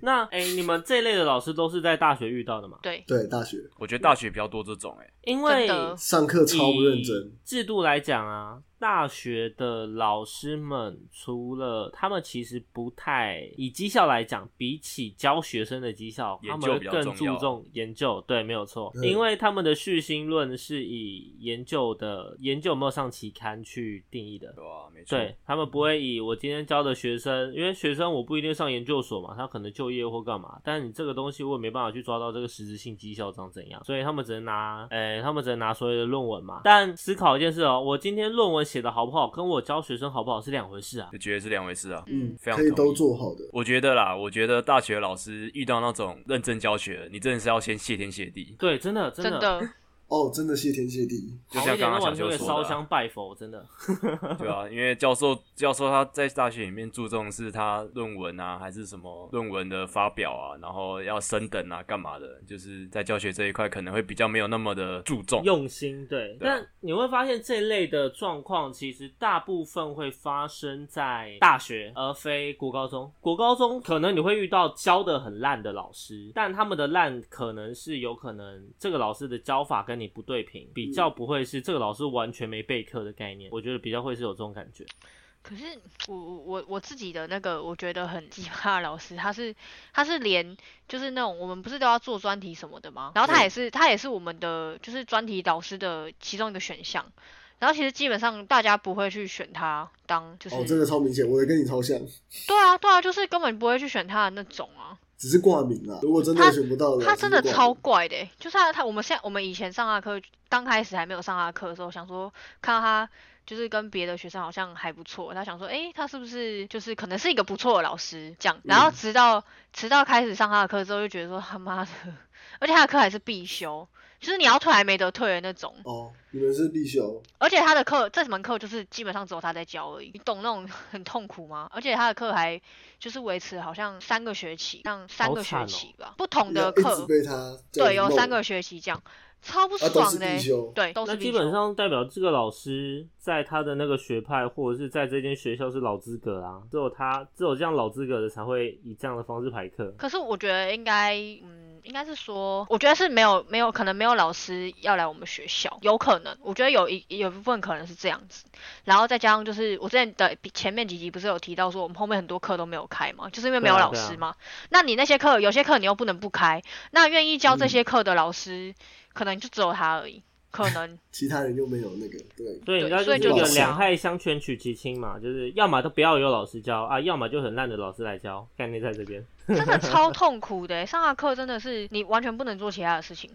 A: 那哎、你们这一类的老师都是在大学遇到的嘛？
C: 对，
B: 对大学
D: 我觉得大学比较多这种、欸，
A: 因为
B: 上课超不认真，
A: 制度来讲啊，大学的老师们除了他们其实不太以绩效来讲，比起教学生的绩效，他们会更注重研究。对，没有错，
B: 嗯
A: 因为他们的续心论是以研究的研究有没有上期刊去定义的。
D: 对吧、没错，
A: 对他们不会以我今天教的学生，因为学生我不一定上研究所嘛，他可能就业或干嘛，但是你这个东西我也没办法去抓到这个实质性绩效长怎样，所以他们只能拿，诶、他们只能拿所谓的论文嘛。但思考一件事哦，我今天论文写的好不好，跟我教学生好不好是两回事啊。
D: 就觉得是两回事啊。
B: 嗯，
D: 非常
B: 可以都做好的。
D: 我觉得啦，我觉得大学老师遇到那种认真教学，你真的是要先谢天谢地。
A: 对，真的真的，
C: 真的，
B: 哦，真的谢天谢地。
D: 就像刚刚小
A: 完全会烧
D: 修说的啊、
A: 香拜佛，真的。
D: 对啊，因为教授教授他在大学里面注重是他论文啊，还是什么论文的发表啊，然后要升等啊，干嘛的，就是在教学这一块可能会比较没有那么的注重。
A: 用心对，但你会发现这一类的状况，其实大部分会发生在大学，而非国高中。国高中可能你会遇到教的很烂的老师，但他们的烂可能是有可能这个老师的教法跟你不对平，比较不会是这个老师完全没备课的概念。我觉得比较会是有这种感觉。
C: 可是我我我我自己的那个，我觉得很奇葩的老师，他是他是连就是那种我们不是都要做专题什么的吗？然后他也是他也是我们的就是专题导师的其中一个选项。然后其实基本上大家不会去选他当就是、
B: 哦，这个超明显，我也跟你超像，
C: 对啊对啊，就是根本不会去选他的那种啊。
B: 只是挂名啊。如果真的
C: 他
B: 选不到的，
C: 他真的超怪的欸，就是他他我们现在我们以前上他的课，刚开始还没有上他的课的时候，想说看到他就是跟别的学生好像还不错，他想说，诶，他是不是就是可能是一个不错的老师这样？然后直到直到开始上他的课之后，就觉得说他妈的，而且他的课还是必修，就是你要退还没得退的那种。
B: 哦，你们是必修，
C: 而且他的课这门课就是基本上只有他在教而已，你懂那种很痛苦吗？而且他的课还就是维持好像三个学期，像三个学期吧，不同
B: 要一直
C: 的课，
B: 被他
C: 对，有三个学期这样，超不爽
B: 嘞。
C: 对，都是
A: 那基本上代表这个老师在他的那个学派或者是在这间学校是老资格啊，只有他只有这样老资格的才会以这样的方式排课。
C: 可是我觉得应该，嗯，应该是说，我觉得是没有没有可能没有老师要来我们学校，有可能，我觉得有一有一部分可能是这样子，然后再加上就是我之前的前面几集不是有提到说我们后面很多课都没有开嘛，就是因为没有老师嘛，那你那些课有些课你又不能不开，那愿意教这
B: 嗯
C: 些课的老师，可能就只有他而已，可能。
B: 其他人又没有那个，对，
A: 所以你知道
C: 对所以
A: 就是有两害相权取其轻嘛，就是要么都不要有老师教啊，要么就很烂的老师来教，概念在这边。
C: 真的超痛苦的欸，上他课真的是你完全不能做其他的事情，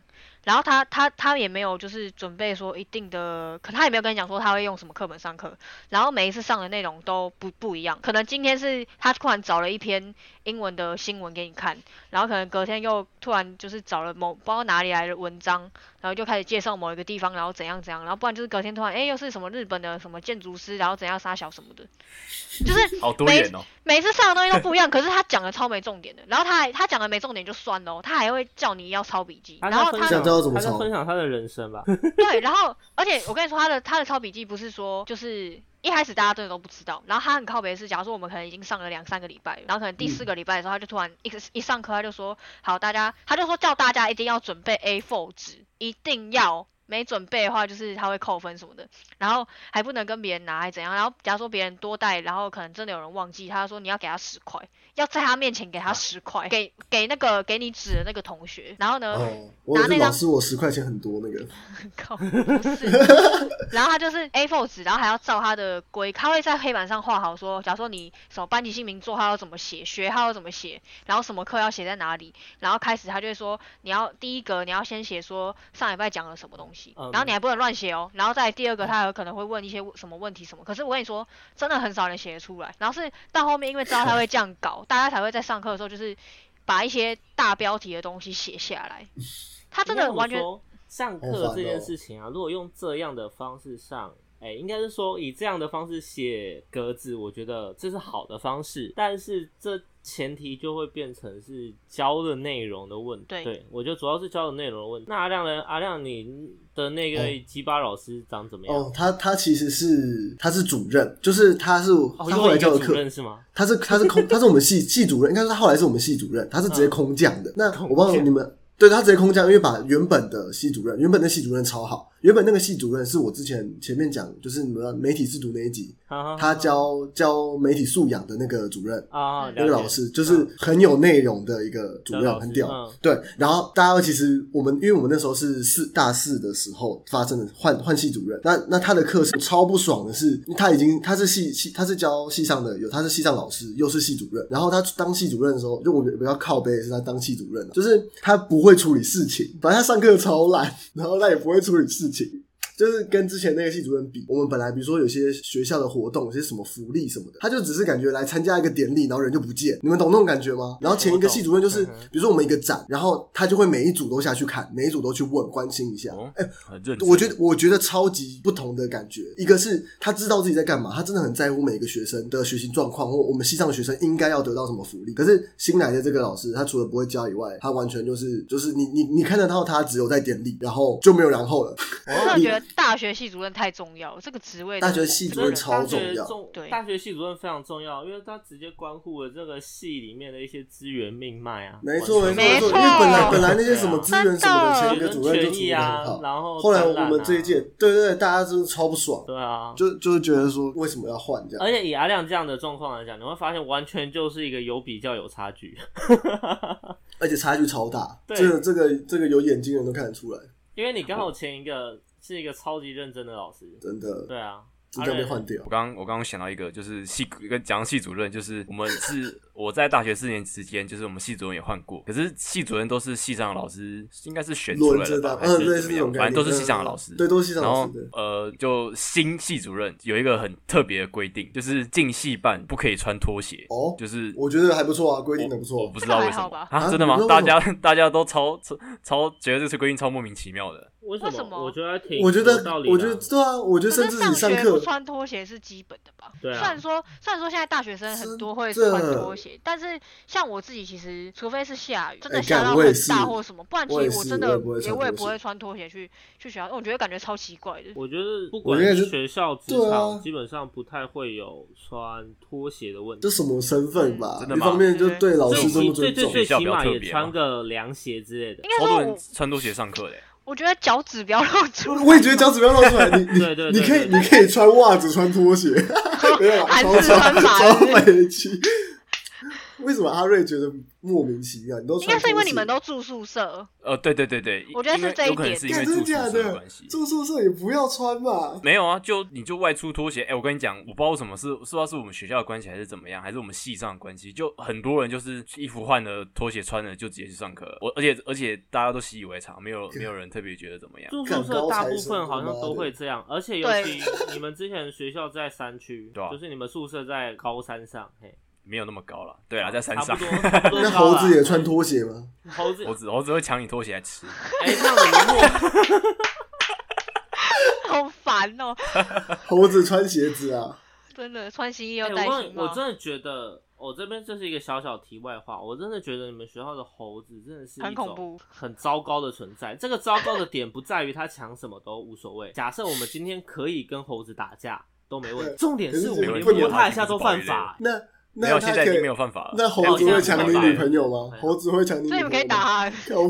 C: 然后他他他也没有就是准备说一定的，可他也没有跟你讲说他会用什么课本上课，然后每一次上的内容都不不一样，可能今天是他突然找了一篇英文的新闻给你看，然后可能隔天又突然就是找了某不知道哪里来的文章，然后就开始介绍某一个地方，然后怎样怎样，然后不然就是隔天突然哎又是什么日本的什么建筑师，然后怎样杀小什么的，就是
D: 好多
C: 没
D: 元哦。
C: 每次上的东西都不一样，可是他讲的超没重点的，然后他还他讲的没重点就算了哦，他还会叫你要抄笔记，然后他
A: 他在分享，
B: 这样知道怎么
A: 他分享他的人生吧。
C: 对，然后而且我跟你说他的他的抄笔记不是说就是。一开始大家真的都不知道，然后他很靠北的是，假如说我们可能已经上了两三个礼拜了，然后可能第四个礼拜的时候，他就突然一一上课他就说，好，大家他就说叫大家一定要准备 A4 纸，一定要没准备的话就是他会扣分什么的，然后还不能跟别人拿还怎样，然后假如说别人多带，然后可能真的有人忘记，他说你要给他十块，要在他面前给他十块，给给那个给你纸的那个同学，然后呢，
B: 哦，我
C: 拿那张
B: 个老师，我十块钱很多那个，
C: 靠，不是。然后他就是 A4 纸，然后还要照他的规，他会在黑板上画好说，假如说你什么班级姓名、座号要怎么写，学号要怎么写，然后什么课要写在哪里，然后开始他就会说，你要第一个你要先写说上礼拜讲了什么东西，
A: 嗯。
C: 然后你还不能乱写哦，然后再第二个他有可能会问一些什么问题什么，可是我跟你说，真的很少人写得出来，然后是到后面因为知道他会这样搞，大家才会在上课的时候就是把一些大标题的东西写下来，他真的完全
A: 上课这件事情啊，如果用这样的方式上，哎、应该是说以这样的方式写格子，我觉得这是好的方式，但是这前提就会变成是教的内容的问题。
C: 对
A: 我觉得主要是教的内容的问题。那阿亮呢？阿亮，你的那个
B: 哦
A: 鸡巴老师长怎么样？
B: 哦，他他其实是他是主任，就是他是
A: 哦，
B: 他后来教的课
A: 是吗？
B: 他是他是空，他是我们系系主任，应该是他后来是我们系主任，他是直接空降的。那我忘
A: 了
B: 你们对他直接空降，因为把原本的系主任，原本的系主任超好，原本那个系主任是我之前前面讲，就是你们媒体试读那一集，他教教媒体素养的那个主任。
A: 啊，
B: 那个老师就是很有内容的一个主任，很屌。
A: 嗯
B: 对，然后大家其实我们，因为我们那时候是四大四的时候发生的换换系主任，那那他的课是超不爽的是，他已经他是系系他是教系上的有他是系上老师又是系主任，然后他当系主任的时候，就我比较靠背的是他当系主任，就是他不会处理事情，反正他上课超烂，然后他也不会处理事情。己。就是跟之前那个系主任比，我们本来比如说有些学校的活动，有些什么福利什么的，他就只是感觉来参加一个典礼，然后人就不见，你们懂那种感觉吗？然后前一个系主任就是，比如说我们一个展，然后他就会每一组都下去看，每一组都去问关心一下。
D: 哦
B: 哎。我觉得，我觉得超级不同的感觉。一个是他知道自己在干嘛，他真的很在乎每个学生的学习状况，或我们系上的学生应该要得到什么福利。可是新来的这个老师，他除了不会教以外，他完全就是就是你你你看得到他只有在典礼，然后就没有然后了。
C: 我真的觉得大学系主任太重要了，这个职位
B: 大学系主任超重要。
A: 大学重
C: 对。
A: 大学系主任非常重要，因为他直接关乎了这个系里面的一些资源命脉啊。
B: 没错，没错，没错。因为本来本来那些什么资源什么的，前一个主任就处理很好，，
A: 然后
B: 后来我们这一届，对对对，大家真的超不爽，
A: 对啊，
B: 就就是觉得说为什么要换这样。
A: 而且以阿亮这样的状况来讲，你会发现完全就是一个有比较有差距，
B: 而且差距超大，
A: 对。
B: 这个这个这个有眼睛的人都看得出来，
A: 因为你刚好前一个是一个超级认真的老师，
B: 真的，
A: 对啊，
B: 就这样被换掉
D: 我。刚我刚刚想到一个，就是系跟讲系主任，就是我们是我在大学四年之间，就是我们系主任也换过，可是系主任都是系上的老师，应该是选出来的吧，还
B: 嗯，对，
D: 是反正都是系上的老师。
B: 嗯对，都是系上
D: 然后
B: 老师，然后。
D: 呃，就新系主任有一个很特别的规定，就是进系办不可以穿拖鞋。
B: 哦
D: 就是
B: 我觉得还不错啊，规定的不错
D: 我
B: 错
D: 不。知道为什么啊？
B: 啊
D: 真的吗大家大家都超超超觉得这次规定超莫名其妙的。
A: 为什
C: 么
A: 我觉得挺
B: 我觉得
A: 道，理
B: 我觉得对啊，我觉得甚至
C: 上学不穿拖鞋是基本的吧？
A: 对啊
C: 虽然说虽然说现在大学生很多会穿拖鞋，但是像我自己其实，除非是下雨，真的
B: 哎
C: 下到很大或什么，不然其实我真的
B: 我也不会穿拖鞋
C: 我也不会穿拖鞋去去学校，因为我觉得感觉超奇怪的。
A: 我觉得不管
B: 是
A: 是学校、职
B: 对啊
A: 场，基本上不太会有穿拖鞋的问题
B: 这。什么身份吧，
D: 真的吗
B: 一方面就对老师
A: 最起
B: 尊重，
A: 最最起码也穿个凉鞋之类的。
C: 应该说
D: 穿拖鞋上课嘞。
C: 我觉得脚趾不要露出来，
B: 我也觉得脚趾不要露出来，你你
A: 对对对
B: 你可以你可以穿袜子穿拖鞋，没有啊，
C: 韩
B: 超
C: 式穿法
B: 超
C: 是不是
B: 委屈。为什么阿瑞觉得莫名其妙？你都
C: 应该是因为你们
B: 都
C: 都住宿舍，
D: 呃，对对对对，
C: 我觉得是这一点
D: 有可能是因为住宿舍
B: 的
D: 的关系。
B: 住宿舍也不要穿嘛？
D: 没有啊，就你就外出拖鞋。哎、我跟你讲，我不知道为什么是是不知道是我们学校的关系还是怎么样，还是我们系上的关系，就很多人就是衣服换了，拖鞋穿了就直接去上课了。我而且而且大家都习以为常，没有没有人特别觉得怎么样。
A: 住宿舍大部分好像都会这样，而且尤其你们之前学校在山区，
D: 对啊
A: 就是你们宿舍在高山上，嘿，
D: 没有那么高了。对啊，在山上
B: 那猴子也穿拖鞋吗？
A: 猴子，
D: 猴子猴子会抢你拖鞋来吃。
A: 哎，这样子你默
C: 好烦哦！
B: 猴子穿鞋子啊？
C: 真的穿新衣又
A: 哎我跟
C: 戴新帽，
A: 我真的觉得，我这边这是一个小小题外话，我真的觉得你们学校的猴子真的是一种
C: 很恐怖。
A: 很糟糕的存在。这个糟糕的点不在于它抢什么都无所谓。假设我们今天可以跟猴子打架都没问题，重点是我们摸它一下都犯法。
B: 那
D: 没有，
B: 那他可以
D: 现在已经没有犯法了。
B: 那猴子会抢你女朋友吗
A: 哎？
B: 猴子会抢你女朋友吗？
C: 所以你们可以打他，
B: 靠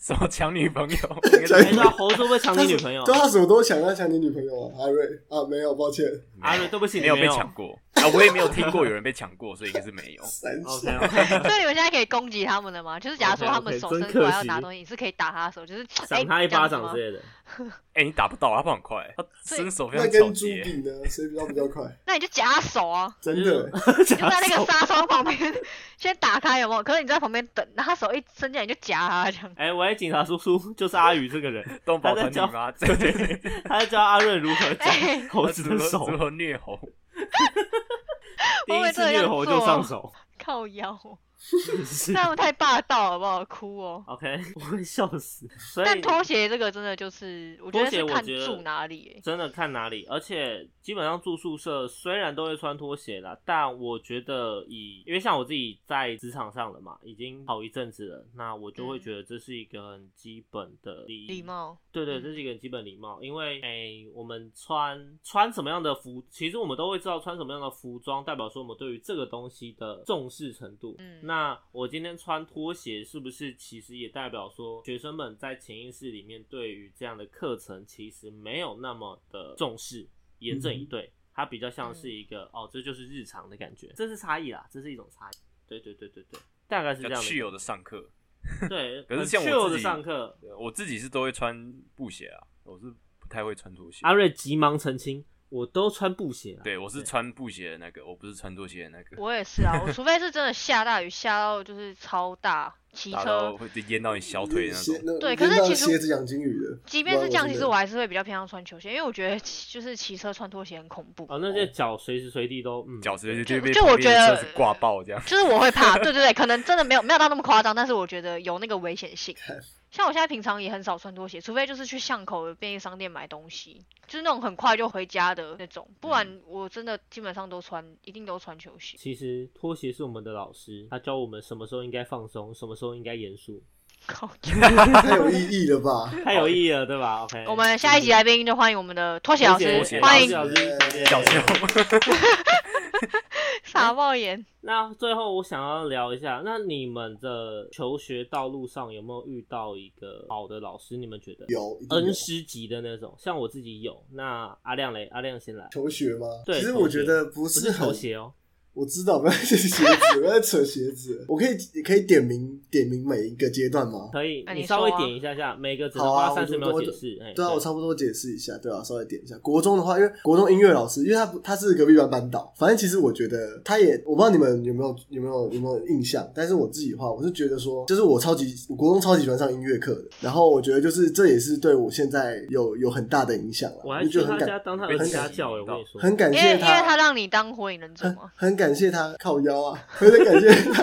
D: 什么抢女朋友？
B: 抢
A: 哎，对啊，猴子会不会抢你女朋友？
B: 对他什么都抢，他抢你女朋友啊？阿瑞啊，没有，抱歉，
A: 阿瑞，对不起，你
D: 没有被抢过啊，我也没有听过有人被抢过，所以应该是没有。
A: OK
C: 所以你们现在可以攻击他们了吗？就是假如说他们手伸过来要拿东西，你是可以打他的手，就是哎
A: 赏他一巴掌之类的。
D: 哎、你打不到，他跑很快，他伸手非常巧
B: 那跟猪
D: 捷。
B: 比呢？谁比较比较快？
C: 那你就夹他手啊，
B: 真的，
C: 就在那个纱窗旁边先打开，有没有？可是你在旁边等，然后他手一伸进来你就夹他这样。
A: 哎，喂，警察叔叔，就是阿宇这个人，
D: 动保
A: 他在教？
D: 对。对对，
A: 他在教 阿瑞如何
C: 哎。
A: 讲猴子的手，
D: 如何虐猴？
A: 第一次虐猴就上手，
C: 靠腰哦，
A: 是
C: 那样太霸道了，好不好？哭哦。
A: OK，我会笑死。所以
C: 但拖鞋这个真的就是，我觉
A: 拖
C: 得是看
A: 鞋我觉得
C: 住哪里、欸。
A: 真的看哪里，而且基本上住宿舍虽然都会穿拖鞋啦，但我觉得以因为像我自己在职场上了嘛，已经好一阵子了，那我就会
C: 嗯
A: 觉得这是一个很基本的礼
C: 礼貌，
A: 对对，
C: 嗯
A: 这是一个基本礼貌，因为诶、我们穿穿什么样的服，其实我们都会知道穿什么样的服装，代表说我们对于这个东西的重视程度。
C: 嗯
A: 那我今天穿拖鞋，是不是其实也代表说学生们在潜意识里面对于这样的课程其实没有那么的重视，严正以对，它比较像是一个、哦，这就是日常的感觉，这是差异啦，这是一种差异。对对对对对，大概是这样的。
D: 比较去有的上课。
A: 对，
D: 可是像我
A: chill 的
D: 自己
A: 上课，
D: 我自己是都会穿布鞋啊，我是不太会穿拖鞋。
A: 阿瑞急忙澄清，我都穿布鞋啊。
D: 对，我是穿布鞋的那个，我不是穿拖鞋的那个。
C: 我也是啊，我除非是真的下大雨，下到就是超大，
D: 打
C: 骑车
D: 会淹到你小腿的那种。
B: 那
C: 对可是其实
B: 鞋子养金鱼的，
C: 即便是这样，其实我
B: 还
C: 还是会比较偏向穿球鞋，因为我觉得骑就是骑车穿拖鞋很恐怖。
A: 啊，那些脚随时随地都嗯，
D: 脚直接
C: 就
D: 就被
C: 就我
D: 旁边的
C: 觉得
D: 车子挂爆这样。
C: 就是我会怕，对对对，可能真的没有没有到那么夸张，但是我觉得有那个危险性。像我现在平常也很少穿拖鞋，除非就是去巷口的便利商店买东西，就是那种很快就回家的那种，不然我真的基本上都穿，一定都穿球鞋。
A: 其实拖鞋是我们的老师，他教我们什么时候应该放松，什么时候应该严肃，
C: 靠
B: 太有意义了吧？
A: 太有意义了，对吧？OK，
C: 我们下一集来宾就欢迎我们的拖鞋老师
A: 拖鞋，
C: 欢迎
A: 老师，谢谢
D: 小球，
C: 傻爆眼。
A: 那最后我想要聊一下，那你们的求学道路上有没有遇到一个好的老师？你们觉得
B: 有
A: 恩师级的那种？像我自己有。那阿亮嘞，阿亮先来。
B: 求学吗？
A: 对
B: 其实我觉得不
A: 不是
B: 是很
A: 球鞋哦，
B: 我知道，不要扯鞋子，不要扯鞋子。我可以你可以点名点名每一个阶段吗？
A: 可以，
C: 那你
A: 你稍微点一下下，每个只能
B: 好啊，
A: 三十秒解释。哎，
B: 对啊，我差不多解释一下，对啊，稍微点一下。国中的话，因为国中音乐老师，因为他他是隔壁班班导，反正其实我觉得他也，我不知道你们有没有有没有有没有印象，但是我自己的话，我是觉得说，就是我超级我国中超级喜欢上音乐课的，然后我觉得就是这也是对我现在有有很大的影响了，
A: 我还
B: 就觉得很
A: 去他家
B: 感
A: 当他
D: 很
A: 家教哎，我跟你说，
B: 很感谢
C: 他让你当火影忍者
B: 很
C: 嘛，
B: 很感谢他靠腰啊，我很感谢他，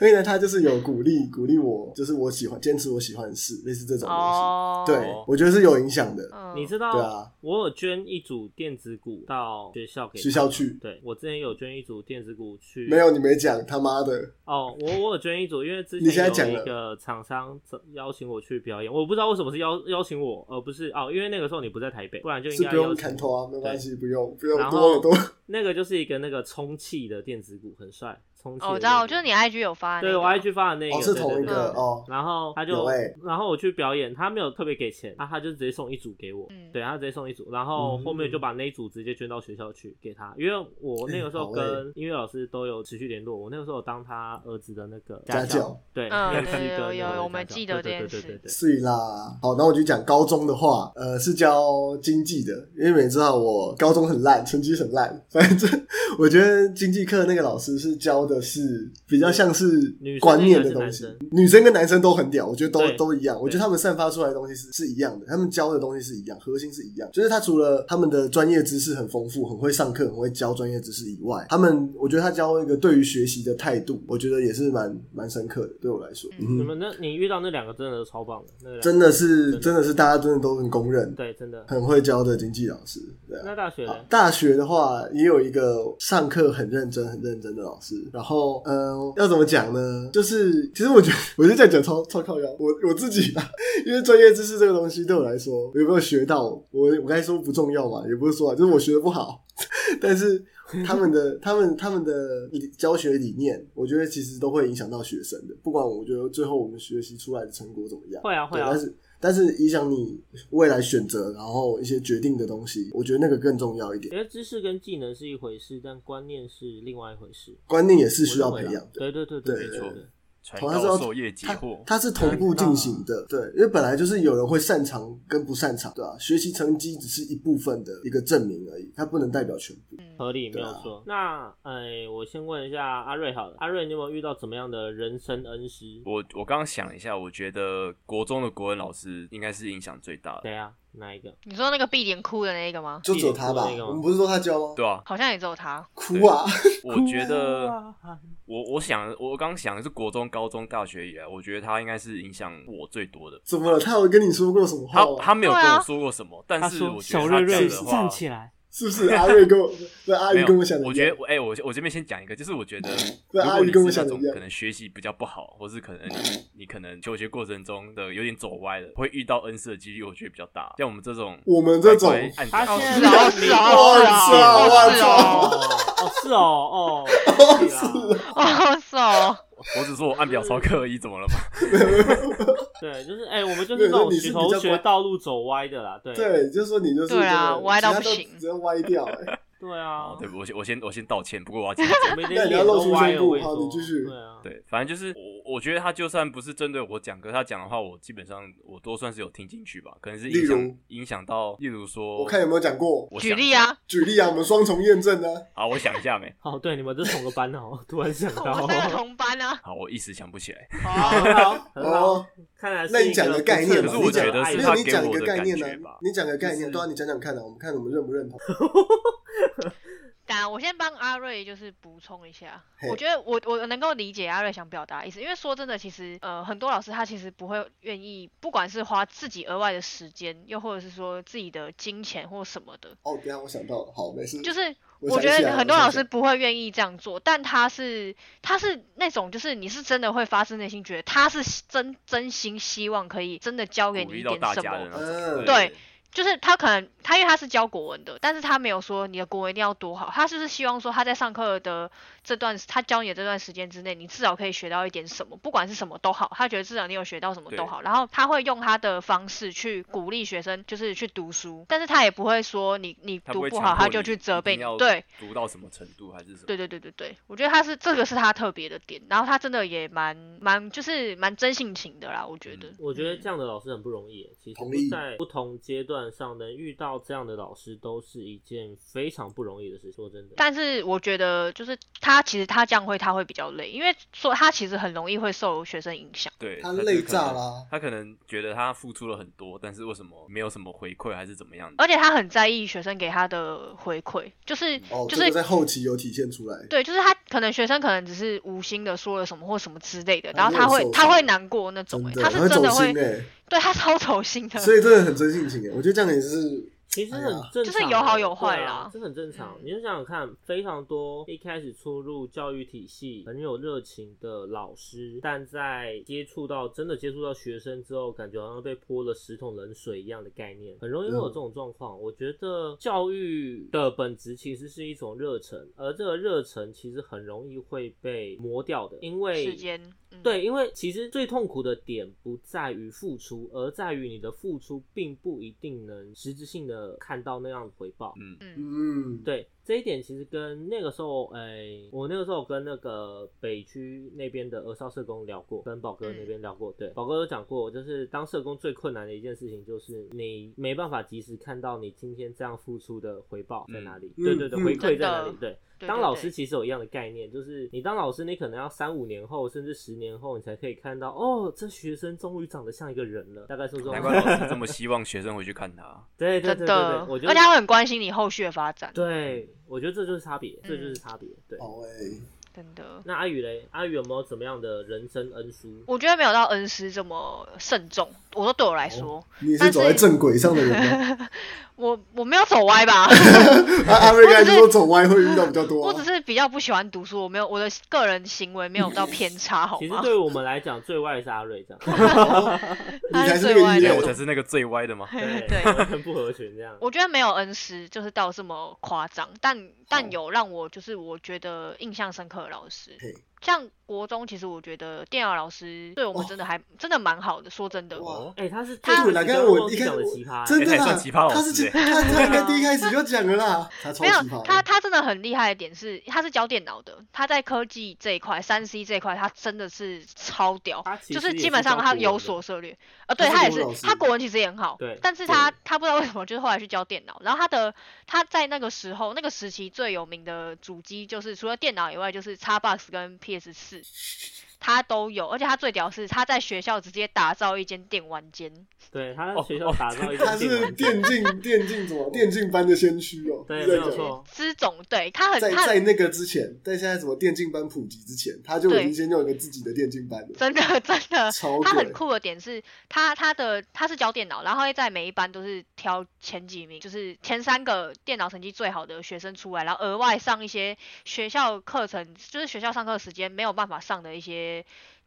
B: 因为呢，他就是有鼓励鼓励我，就是我喜欢坚持我喜欢的事，类似这种东西。
C: 哦，
B: 对，我觉得是有影响的。
C: 嗯，
A: 你知道，
B: 对啊。
A: 我有捐一组电子鼓到学校给
B: 学校去。
A: 对我之前有捐一组电子鼓去，
B: 没有你没讲，他妈的，
A: 哦，我我有捐一组，因为之
B: 你现在
A: 前有一个厂商邀请我去表演，我不知道为什么是邀邀请我，而不是哦，因为那个时候你不在台北，不然就应该
B: 砍头啊，没关系，不用不用
A: 然
B: 多多。
A: 那个就是一个那个充气的电子鼓，很帅，充气
C: 哦，我知道，就是你 IG 有发的那
A: 对我 IG 发的那个，
B: 哦，是同一个哦，
A: 然后他就
B: 有欸，
A: 然后我去表演，他没有特别给钱，他，他就直接送一组给我，
C: 嗯。
A: 对，他直接送一组，然后后面就把那一组直接捐到学校去给他，因为我那个时候跟音乐老师都有持续联络，我那个时候有当他儿子的那个
B: 家
A: 教
B: 教，
A: 对，
C: 嗯
A: 面试
C: 对有
A: 跟那个
C: 有我们
A: 家教
C: 记得
A: 对对
C: 这件事
A: 对对对对
B: 是啦。好，那我就讲高中的话，呃，是教经济的，因为你们也知道我高中很烂，成绩很烂，反正 我觉得经济课那个老师是教的是比较像是观念的东西女生跟男生都很屌，我觉得都都一样，我觉得他们散发出来的东西是是一样的，他们教的东西是一样，核心是一样，就是他除了他们的专业知识很丰富，很会上课，很会教专业知识以外，他们我觉得他教一个对于学习的态度，我觉得也是蛮蛮深刻的，对我来说，嗯
A: 你们那你遇到那两个真的是超棒的，
B: 真的是
A: 真的
B: 是大家真的都很公认，
A: 对，真的。
B: 很会教的经济老师。对啊。
A: 那大学呢？
B: 大学的话，也有一个上课很认真、很认真的老师。然后，嗯、要怎么讲呢？就是其实我觉得，我就这样讲超超靠腰。我我自己啊，因为专业知识这个东西对我来说，有没有学到，我我刚才说不重要嘛，也不是说啊，就是我学的不好，但是他们的他们他们的教学理念，我觉得其实都会影响到学生的。不管我觉得最后我们学习出来的成果怎么样，
A: 会啊会啊
B: 但是但是影响你未来选择，然后一些决定的东西，我觉得那个更重要一点。
A: 因为知识跟技能是一回事，但观念是另外一回事，
B: 观念也是需要培养的。
A: 对对对
B: 对
A: 对
D: 没错
A: 对。
D: 传
B: 同样是要
D: 道授业解
B: 它
D: 惑，
B: 它是同步进行的，对，因为本来就是有人会擅长跟不擅长，对吧、学习成绩只是一部分的一个证明而已，它不能代表全部。
A: 合理没有错。那哎，我先问一下阿瑞好了，阿瑞你有没有遇到怎么样的人生恩师？
D: 我我刚刚想了一下，我觉得国中的国文老师应该是影响最大的，
A: 对啊？哪一个？
C: 你说那个闭眼哭的那一个吗？
B: 就只有他吧
A: 那个？
B: 我们不是说他教吗？
D: 对啊，
C: 好像也只有他。
B: 哭啊！
D: 我觉得我我想我刚想的是国中、高中、大学以来，我觉得他应该是影响我最多的。
B: 怎么了？他有跟你说过什么话
D: 他？他没有跟我说过什么，但是我觉得他
A: 站起来，
B: 是不是？阿瑞跟我，对阿
D: 没有
B: 姨跟我想的一样？
D: 我觉得我哎、我我这边先讲一个，就是我觉得，
B: 对
D: 如果你
B: 阿姨跟我
D: 是那种
B: 想的一样。
D: 可能学习比较不好，或是可能你你可能求学过程中的有点走歪了，会遇到恩师的几率，我觉得比较大。像我们这种
B: 我们这种
A: 他
C: 是哦是啊是哦
B: 我操
C: 是哦
A: 哦哦是哦哦是啊。
C: 哦是哦，
D: 我只说我按表超课而已，怎么了嘛？
A: 对，就是哎，我们就是那种学头学道路走歪的啦，对
B: 对，就说你就是
C: 对啊歪到
B: 其他都
C: 不行
B: 直接歪掉、欸。
A: 对啊
D: 哦，，对我先我先我先道歉，不过我要 讲
A: 我们
B: 那你
A: 都
B: 露出
A: 歪
B: 好
A: 说
B: 你继续
A: 对啊，
D: 对，反正就是我我觉得他就算不是针对我讲，可是他讲的话，我基本上我都算是有听进去吧，可能是影
B: 例
D: 响
B: 如
D: 影响到，例如说，
B: 我看有没有讲过。
D: 我
C: 举例啊，
B: 举例啊，我们双重验证呢。
D: 好，我想一下没，
A: 哦，对，你们这是同个班哦，突然想
C: 我
A: 到，
C: 们同班啊。
D: 好，我一时想不起来，
A: 好，看来
B: 那你讲
A: 一个
B: 个概念嘛？
D: 可是我
B: 你讲
D: 觉得是
B: 没
D: 他给
B: 有你讲一个
D: 我的感
B: 概念呢
D: 觉吧？
B: 你讲个概念，
A: 就是
B: 对啊，你讲讲看啊，我们看我们认不认同。
C: 当然，我先帮阿瑞就是补充一下，我觉得我我能够理解阿瑞想表达的意思，因为说真的，其实呃很多老师他其实不会愿意，不管是花自己额外的时间，又或者是说自己的金钱或什么的，
B: 哦，对啊我想到了，好，没事。
C: 就是
B: 我
C: 我觉得很多老师不会愿意这样做，但他是他是那种就是你是真的会发自内心觉得他是真真心希望可以真的教给你一点什么对就是他可能他因为他是教国文的，但是他没有说你的国文一定要多好，他就是希望说他在上课的这段他教你的这段时间之内，你至少可以学到一点什么，不管是什么都好，他觉得至少你有学到什么都好，然后他会用他的方式去鼓励学生，就是去读书，但是他也不会说你你读不好他就去责备你对。
D: 读到什么程度还是什么？
C: 对对对对对，我觉得他是这个是他特别的点，然后他真的也蛮蛮就是蛮真性情的啦，我觉得。
A: 我觉得这样的老师很不容易，其实在不同阶段上能遇到这样的老师，都是一件非常不容易的事。说真的，
C: 但是我觉得就是他其实他这样会他会比较累，因为说他其实很容易会受学生影响。
D: 对，
B: 他累炸啦
D: 他可能觉得他付出了很多，但是为什么没有什么回馈，还是怎么样的？
C: 而且他很在意学生给他的回馈，就是、
B: 哦，
C: 就是
B: 这个在后期有体现出来。
C: 对，就是他可能学生可能只是无心的说了什么或什么之类的，然后他会他会难过那种、欸，他是真的会对他超走心的。
B: 所以真的很真性情哎，我觉得这样也是
A: 其实很正常，
C: 就是有好有坏啦
A: 啊这很正常。
C: 嗯
A: 你就想想看，非常多一开始出入教育体系很有热情的老师，但在接触到真的接触到学生之后，感觉好像被泼了十桶冷水一样的概念，很容易会有这种状况。我觉得教育的本质其实是一种热忱，而这个热忱其实很容易会被磨掉的，因为
C: 时间，嗯、
A: 对，因为其实最痛苦的点不在于付出，而在于你的付出并不一定能实质性的看到那样的回报。
D: 嗯，
C: 嗯。
B: 嗯，
A: 对这一点，其实跟那个时候，哎、我那个时候跟那个北区那边的儿少社工聊过，跟宝哥那边聊过。对，宝哥有讲过，就是当社工最困难的一件事情，就是你没办法及时看到你今天这样付出的回报在哪里。
B: 嗯
A: 对对对，
B: 嗯。
A: 回馈在哪里
C: 真的？
A: 对。
C: 对
A: 当老师其实有一样的概念，就是你当老师，你可能要三五年后，甚至十年后，你才可以看到，哦，这学生终于长得像一个人了，大概是这种。
D: 难怪老师这么希望学生回去看他。
A: 对对对对
C: 真的
A: 对，我觉得
C: 而且他会很关心你后续的发展。
A: 对，我觉得这就是差别，这就是
C: 嗯
A: 差别。对，
C: 真的，
A: 那阿宇嘞，阿宇有没有怎么样的人生恩师？
C: 我觉得没有到恩师这么慎重。我说对我来说，
B: 你是走在正轨上的人吗？
C: 我我没有走歪吧？
B: 阿阿瑞刚说走歪会遇到比较多啊
C: 我只。是比较不喜欢读书，我没有我的个人行为没有到偏差，好吗？
A: 其实对于我们来讲，最歪的是阿瑞这样，
B: 你才是
C: 最歪的
D: 对，我才是那个最歪的吗？
A: 对
C: 对
A: 完全不合群这样。
C: 我觉得没有恩师就是到这么夸张，但但有让我就是我觉得印象深刻的老师
B: 嘿，
C: 像国中，其实我觉得电脑老师对我们真的还、真的蛮好的，说真的。
B: 哇
A: 哎、他是
C: 他
A: 最
B: 对啦，刚刚我一开始
A: 讲的
B: 我
A: 奇葩，
B: 真的啦
D: 欸他也算奇葩老师
B: 他是他他应该第一开始就讲了啦，他超
C: 没有
B: 奇葩。
C: 他，他真的很厉害的点是，他是教电脑的，他在科技这一块、三 C 这一块，他真的是超屌就是基本上他有所涉猎。呃，对
B: 他
C: 也是他国文其实也很好，
A: 对
C: 但是他他不知道为什么，就是后来去教电脑，然后他的他在那个时候那个时期最有名的主机就是除了电脑以外，就是 Xbox 跟也是四。他都有，而且他最屌是他在学校直接打造一间电玩间，
A: 对，他在
D: 哦
A: 学校打造一间
B: 他是
A: 电
B: 竞电竞什么 电竞班的先驱哦，
A: 对，没有错，
C: 资总对他很
B: 在在那个之前，在现在什么电竞班普及之前，他就已经先有一个自己的电竞班了，
C: 真的真的。他很酷的点是，他他的他是教电脑，然后会在每一班都是挑前几名，就是前三个电脑成绩最好的学生出来，然后额外上一些学校课程，就是学校上课时间没有办法上的一些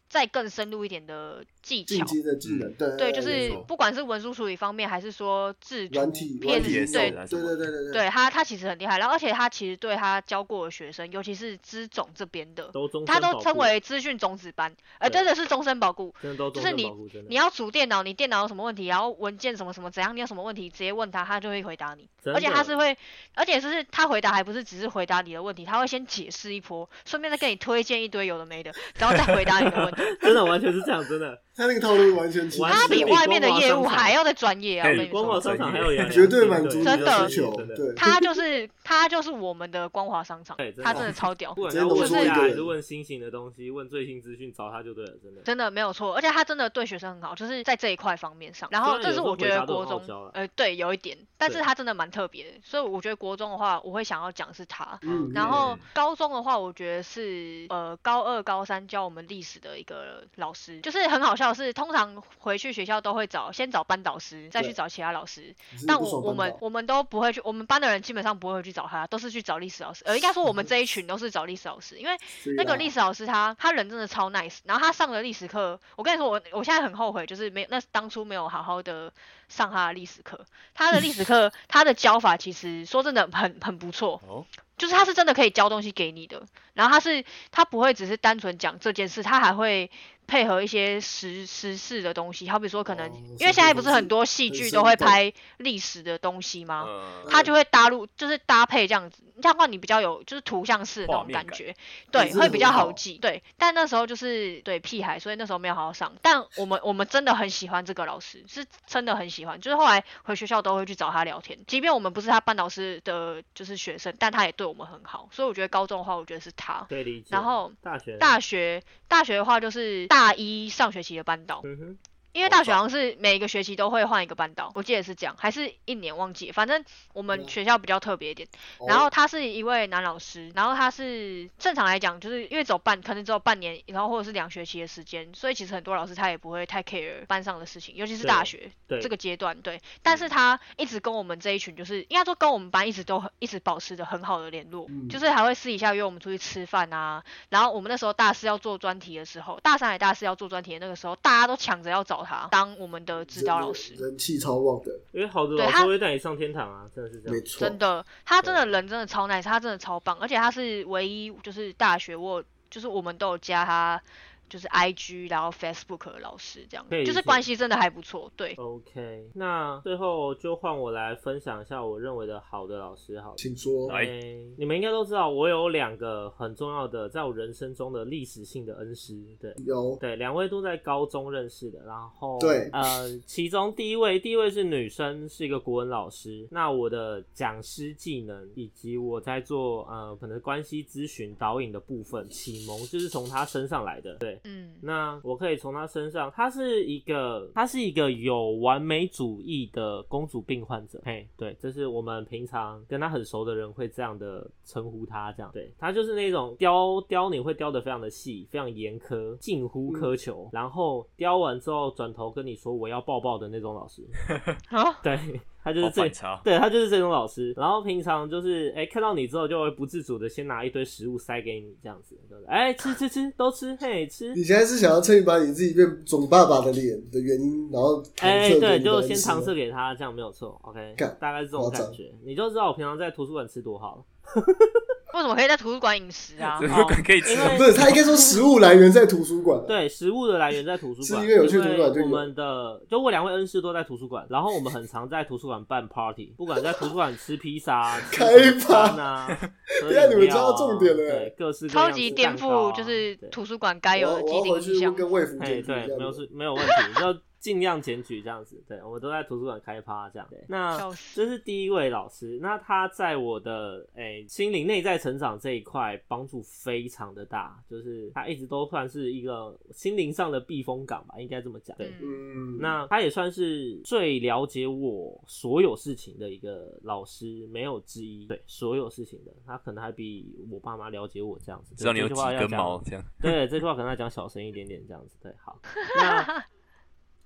C: 再更深入一点的技巧。
B: 进阶的技能，对
C: 对，就是不管是文书处理方面，还是说制图
B: 软体
C: 偏
B: 软体
C: 对
D: 啊
B: 对对对对
C: 对他他其实很厉害，然后而且他其实对他教过的学生，尤其是资总这边的，他都称为资讯种子班，呃，真的是终身保固。就是你你要组电脑，你电脑有什么问题，然后文件什么什么怎样，你有什么问题，直接问他，他就会回答你。而且他是会，而且是他回答还不是只是回答你的问题，他会先解释一波，顺便再给你推荐一堆有的没的，然后再回答你的问题。
A: 真的完全是这样，真的
B: 他那个套路完全
A: 完
C: 他
A: 全比
C: 比外面的业务还要的专业啊！我跟你说，
A: 光华商场还有杨
B: 绝对满足你
C: 真的
B: 需求，
A: 真的
B: 对，
C: 他就是他就是我们的光华商场
A: 对，真的
C: 他真的超屌
A: 不。管
B: 直接
A: 要问
B: 浓缩一个人
A: 价还是问新型的东西，问最新资讯，找他就对了，真的。
C: 真的没有错，而且他真的对学生很好，就是在这一块方面上。然后这是我觉得国中呃，对，有一点，但是他真的蛮特别的，所以我觉得国中的话，我会想要讲是他。
B: 嗯，
C: 然后
D: 嗯
C: 高中的话，我觉得是呃高二、高三教我们历史的一个老师，就是很好笑的是，通常回去学校都会找先找班导师，再去找其他老师。但我我们我们都不会去，我们班的人基本上不会去找他，都是去找历史老师。呃，应该说我们这一群都是找历史老师，因为那个历史老师他他人真的超 nice，然后他上的历史课，我跟你说我我现在很后悔，就是没有那当初没有好好的上他的历史课。他的历史课 他的教法其实说真的很很不错，
D: 哦，
C: 就是他是真的可以教东西给你的，然后他是他不会只是单纯讲这件事，他还会配合一些时时事的东西，好比说可能、
B: 哦
C: 因为现在不是很多戏剧都会拍历史的东西吗？
D: 呃，
C: 他就会搭入，就是搭配这样子，这样的话你比较有就是图像式的那种
D: 感
C: 感觉，对，会比较
B: 好
C: 好记。对，但那时候就是对屁孩，所以那时候没有好好上。但我们我们真的很喜欢这个老师，是真的很喜欢。就是后来回学校都会去找他聊天，即便我们不是他班导师的就是学生，但他也对我们很好。所以我觉得高中的话，我觉得是他。
A: 对理解。
C: 然后
A: 大学
C: 大学大学的话，就是大一上学期的班导，因为大学好像是每个学期都会换一个班导，我记得是这样，还是一年忘记了，反正我们
B: 嗯
C: 学校比较特别一点。
B: 哦
C: 然后他是一位男老师，然后他是正常来讲，就是因为走半，可能只有半年，然后或者是两学期的时间，所以其实很多老师他也不会太 care 班上的事情，尤其是大学
A: 对
C: 这个阶段，对。但是他一直跟我们这一群，就是应该说跟我们班一直都很一直保持着很好的联络，
B: 嗯
C: 就是还会私底下约我们出去吃饭啊。然后我们那时候大四要做专题的时候，大三还大四要做专题的那个时候，大家都抢着要找他当我们的指导老师。
B: 人气超旺的，
A: 因为好的老师会带你上天堂啊，真的是这样。
B: 没错，
C: 真的，他真的人真的超 nice，他真的超棒，而且他是唯一就是大学我就是我们都有加他就是 IG 然后 Facebook 的老师这样就是关系真的还不错，对。
A: OK，那最后就换我来分享一下我认为的好的老师好了。
B: 请说。
D: 来
A: 诶你们应该都知道，我有两个很重要的，在我人生中的历史性的恩师，对。
B: 有
A: 对，两位都在高中认识的，然后
B: 对
A: 呃，其中第一位，第一位是女生，是一个国文老师。那我的讲师技能以及我在做呃可能关系咨询导引的部分启蒙，就是从她身上来的。对，
C: 嗯，
A: 那我可以从他身上，他是一个，他是一个有完美主义的公主病患者。嘿，对，这是我们平常跟他很熟的人会这样的称呼他，这样。对，他就是那种雕雕你会雕的非常的细，非常严苛，近乎苛求，然后雕完之后转头跟你说我要抱抱的那种老师。
C: 啊，
A: 对，他就是
D: 好
A: 这，对他就是这种老师，然后平常就是哎、看到你之后就会不自主的先拿一堆食物塞给你这样子，对不对？哎、吃吃吃都吃，嘿吃，
B: 你现在是想要趁把你自己变肿爸爸的脸的原因，然后搪
A: 哎、对，就先
B: 恩师吗
A: 搪塞给他，这样没有错，OK，
B: 干
A: 大概是这种感觉，你就知道我平常在图书馆吃多好了。
C: 为什么可以在图书馆饮食啊？
D: 图
A: 书
D: 馆可以吃。
B: 不是，他应该说食物来源在图书馆。，
A: 对，食物的来源在图书馆，
B: 是因为有去图书馆就
A: 我们的就我两位恩师都在图书馆，然后我们很常在图书馆办 party，不管在图书馆吃披萨、吃
B: 开
A: 早餐啊，喝
B: 等一下你们
A: 饮料啊
B: 抓到重点了。
A: 对，各式各样
C: 超级
A: 的
C: 颠覆就是
A: 对
C: 图书馆该有的既
B: 我要回去
C: 定印象。
B: 跟卫福
A: 哎，
B: 检举
A: 对，没有。是没有问题，就尽量检举这样子。对，我们都在图书馆开趴这样。对，那这是第一位老师，那他在我的哎、心灵内在成长这一块帮助非常的大，就是他一直都算是一个心灵上的避风港吧，应该这么讲。对。
C: 嗯
B: 嗯，
A: 那他也算是最了解我所有事情的一个老师，没有之一。对，所有事情的，他可能还比我爸妈了解我这样子。
D: 知道你有几
A: 这句话要讲
D: 根毛，这样。
A: 对，这句话可能要讲小声一点点，这样子。对，好。那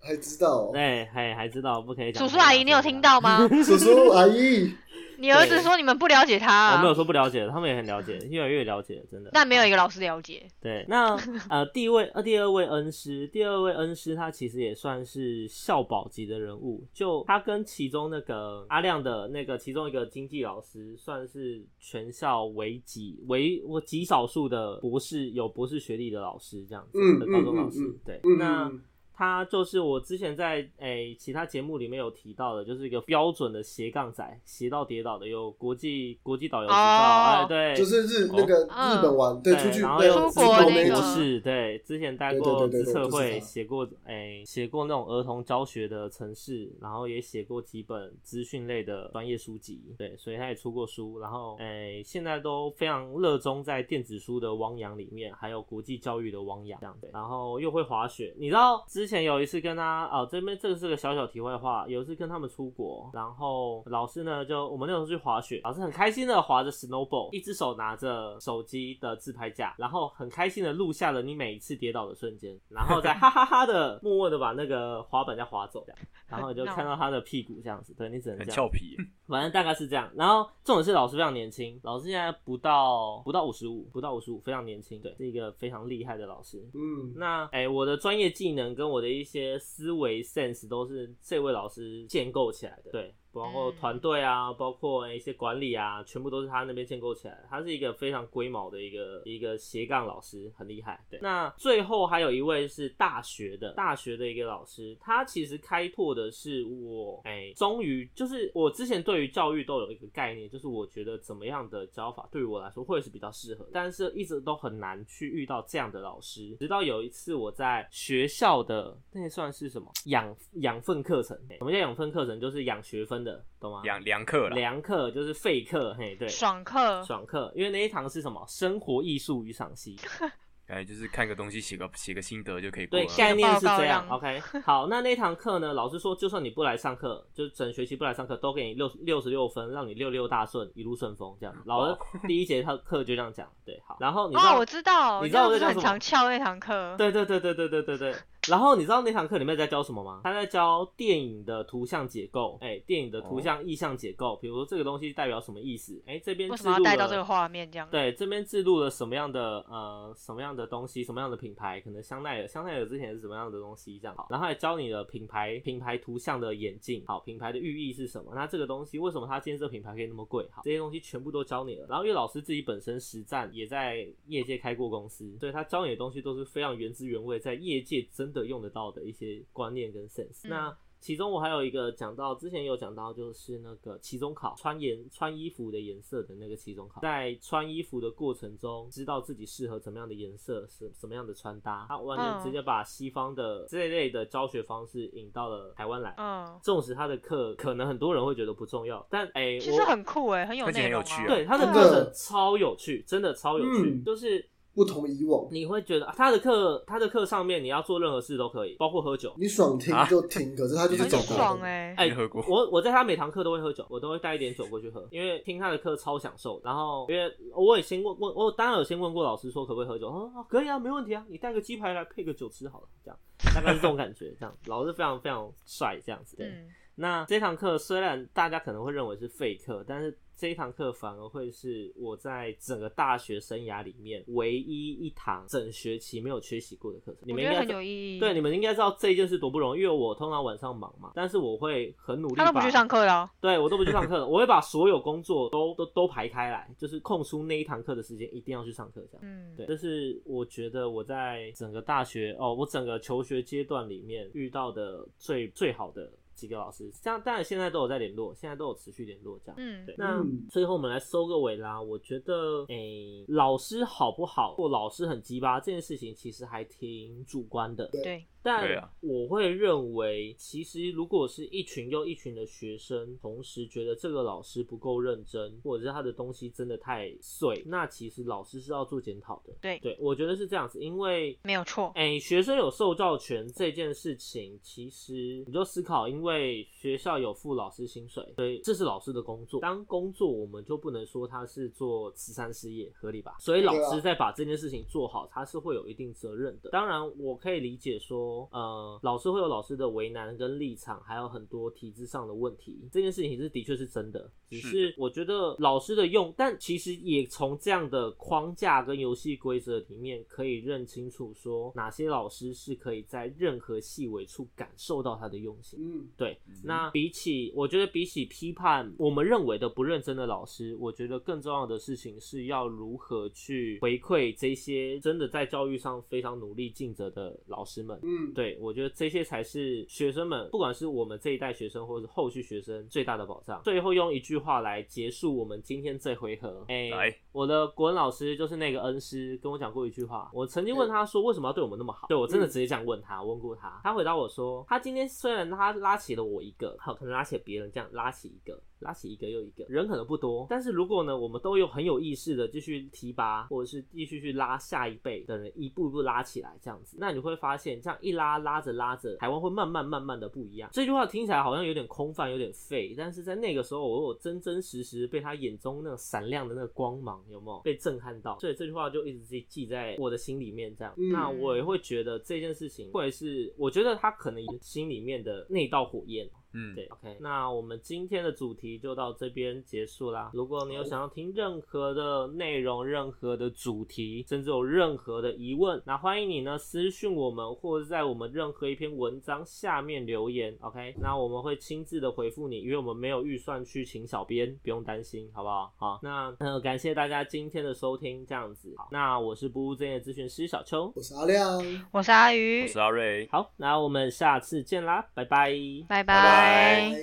B: 还知道哦，
A: 对，还还知道不可以讲。
C: 叔叔阿姨，你有听？到吗？
B: 叔叔阿姨，
C: 你儿子说你们不了解他、啊，
A: 我没有说不了解，他们也很了解，越来越了解，真的。
C: 但没有一个老师了解。
A: 对，那呃，第一位呃，第二位恩师，第二位恩师，他其实也算是校宝级的人物，就他跟其中那个阿亮的那个其中一个经济老师，算是全校唯几唯我极少数的博士有博士学历的老师这样子
B: 嗯
A: 的高中老师，
B: 嗯嗯嗯
A: 对，
B: 嗯
A: 那。
B: 嗯
A: 他就是我之前在诶、其他节目里面有提到的，就是一个标准的斜杠仔，斜到跌倒的，有国际国际导游执照，哎、
C: 哦。
A: 对，
B: 就是日那个
C: 嗯。
B: 日本玩，对，出去
A: 然后
B: 对
A: 又
C: 出国
A: 资
C: 那个
A: 博士，对，之前带过
B: 对对对对
A: 资策会，写过诶写过那种儿童教学的城市，然后也写过几本资讯类的专业书籍，对，所以他也出过书，然后诶现在都非常热衷在电子书的汪洋里面，还有国际教育的汪洋这样对，然后又会滑雪，你知道之前有一次跟他哦这边这个是个小小题外话，有一次跟他们出国，然后老师呢就我们那时候去滑雪，老师很开心的滑着 snowboard，一只手拿着手机的自拍架，然后很开心的录下了你每一次跌倒的瞬间，然后再哈哈哈的默默的把那个滑板再滑走，这样，然后你就看到他的屁股这样子，对你只能
D: 很
A: 这样
D: 俏皮。
A: 反正大概是这样。然后重点是老师非常年轻，老师现在不到不到五十五，不到五十五，非常年轻，对，是一个非常厉害的老师。
B: 嗯，
A: 那哎、我的专业技能跟我我的一些思维 sense 都是这位老师建构起来的，对，包括
C: 嗯
A: 团队啊，包括一些管理啊，全部都是他那边建构起来的。他是一个非常龟毛的一个一个斜杠老师，很厉害。对，那最后还有一位是大学的大学的一个老师，他其实开拓的是我哎，终于就是我之前对于教育都有一个概念，就是我觉得怎么样的教法对于我来说会是比较适合，但是一直都很难去遇到这样的老师。直到有一次我在学校的那算是什么养养分课程？什么叫养分课程？就是养学分的，懂吗？
D: 良良课了，
A: 良课就是废课，嘿，对，
C: 爽课，
A: 爽课，因为那一堂是什么？生活艺术与赏析，
D: 哎，就是看个东西写个写个心得就可以过
A: 对，概念是这样。OK，好，那那堂课呢，老师说，就算你不来上课，就整学期不来上课，都给你六六十六分，让你六六大顺，一路顺风这样。老师第一节课课就这样讲，对，好。然后你知道，
C: 哦，我知道，
A: 你知道我讲什么
C: 常翘那堂课，
A: 对对对对对对对对。然后你知道那堂课里面在教什么吗？他在教电影的图像结构，哎，电影的图像意象结构，比如说这个东西代表什么意思？哎，这边
C: 为什么要带到这个画面这样？
A: 对，这边记录了什么样的呃什么样的东西，什么样的品牌，可能香奈儿，香奈儿之前是什么样的东西这样好，然后还教你的品牌品牌图像的眼镜，好，品牌的寓意是什么？那这个东西为什么它今天这个品牌可以那么贵？好，这些东西全部都教你了。然后因为老师自己本身实战也在业界开过公司，所以他教你的东西都是非常原汁原味，在业界真的用得到的一些观念跟 sense。
C: 嗯
A: 那其中我还有一个讲到，之前有讲到，就是那个期中考穿颜穿衣服的颜色的那个期中考，在穿衣服的过程中，知道自己适合怎么样的颜色，什什么样的穿搭，他完全
C: 嗯
A: 直接把西方的这一类的教学方式引到了台湾来。
C: 嗯，
A: 纵使他的课可能很多人会觉得不重要，但哎、
C: 其实
A: 我
C: 很酷哎，很有
D: 而且
C: 内容啊。
D: 很有趣啊
A: 对他的课程超有趣，真的超有趣，
B: 嗯
A: 就是
B: 不同以往，
A: 你会觉得啊他的课，他的课上面你要做任何事都可以，包括喝酒。
B: 你爽听
D: 啊
B: 就听，可是他就是
C: 很
B: 找不到
C: 爽哎，
A: 哎、
D: 喝过
A: 我我在他每堂课都会喝酒，我都会带一点酒过去喝，因为听他的课超享受。然后因为我也先问问，我当然有先问过老师说可不可以喝酒，他说、哦、可以啊，没问题啊，你带个鸡排来配个酒吃好了，这样大概是这种感觉。这样 老师非常非常帅，这样子。对，
C: 嗯，
A: 那这堂课虽然大家可能会认为是废课，但是这一堂课反而会是我在整个大学生涯里面唯一一堂整学期没有缺席过的课程。你们应该很
C: 有意义。
A: 对，你们应该知道这一件事多不容易，因为我通常晚上忙嘛，但是我会很努力把。
C: 他都不去上课了哦，
A: 对我都不去上课了，我会把所有工作都都都排开来，就是空出那一堂课的时间，一定要去上课这样。
C: 嗯，
A: 对，这是我觉得我在整个大学哦，我整个求学阶段里面遇到的最最好的几个老师，这样当然现在都有在联络，现在都有持续联络这样。
C: 嗯
A: 对，那
B: 嗯
A: 最后我们来收个尾啦。我觉得，诶、老师好不好，或老师很鸡巴这件事情，其实还挺主观的。
C: 对，
A: 但
D: 对啊
A: 我会认为，其实如果是一群又一群的学生，同时觉得这个老师不够认真，或者是他的东西真的太碎，那其实老师是要做检讨的。
C: 对
A: 对，我觉得是这样子，因为
C: 没有错。
A: 哎、学生有受教权这件事情，其实你就思考，因为学校有付老师薪水，所以这是老师的工作。当工作，我们就不能说他是做慈善事业，合理吧？所以老师在把这件事情做好，他是会有一定责任的。当然，我可以理解说，说，呃，老师会有老师的为难跟立场，还有很多体制上的问题。这件事情是的确是真的，只是我觉得老师的用，但其实也从这样的框架跟游戏规则里面可以认清楚，说哪些老师是可以在任何细微处感受到他的用心。
B: 嗯，
A: 对，那比起我觉得比起批判我们认为的不认真的老师，我觉得更重要的事情是要如何去回馈这些真的在教育上非常努力尽责的老师们。
B: 嗯，
A: 对，我觉得这些才是学生们，不管是我们这一代学生，或者是后续学生最大的保障。最后用一句话来结束我们今天这回合。哎、
D: 来，
A: 我的国文老师就是那个恩师，跟我讲过一句话。我曾经问他说，为什么要对我们那么好？对我真的直接这样问他，问过他，他回答我说，他今天虽然他拉起了我一个，好，可能拉起了别人，这样拉起一个。拉起一个又一个人可能不多，但是如果呢，我们都有很有意识的继续提拔，或者是继续去拉下一辈的人，一步一步拉起来，这样子，那你会发现，这样一拉拉着拉着，台湾会慢慢慢慢的不一样。这句话听起来好像有点空泛，有点废，但是在那个时候，我有真真实实被他眼中那种闪亮的那个光芒，有没有被震撼到？所以这句话就一直记记在我的心里面，这样，
B: 嗯
A: 那我也会觉得这件事情，或者是我觉得他可能心里面的那道火焰。
D: 嗯，
A: 对，OK，那我们今天的主题就到这边结束啦。如果你有想要听任何的内容、任何的主题，甚至有任何的疑问，那欢迎你呢私讯我们，或者在我们任何一篇文章下面留言，OK，那我们会亲自的回复你，因为我们没有预算去请小编，不用担心，好不好？好，那呃感谢大家今天的收听，这样子，好，那我是不务正业咨询师小邱，
B: 我是阿亮。
C: 我是阿鱼我，
D: 是阿瑞。
A: 好，那我们下次见啦，拜拜。
C: 拜
D: 拜拜
C: 拜。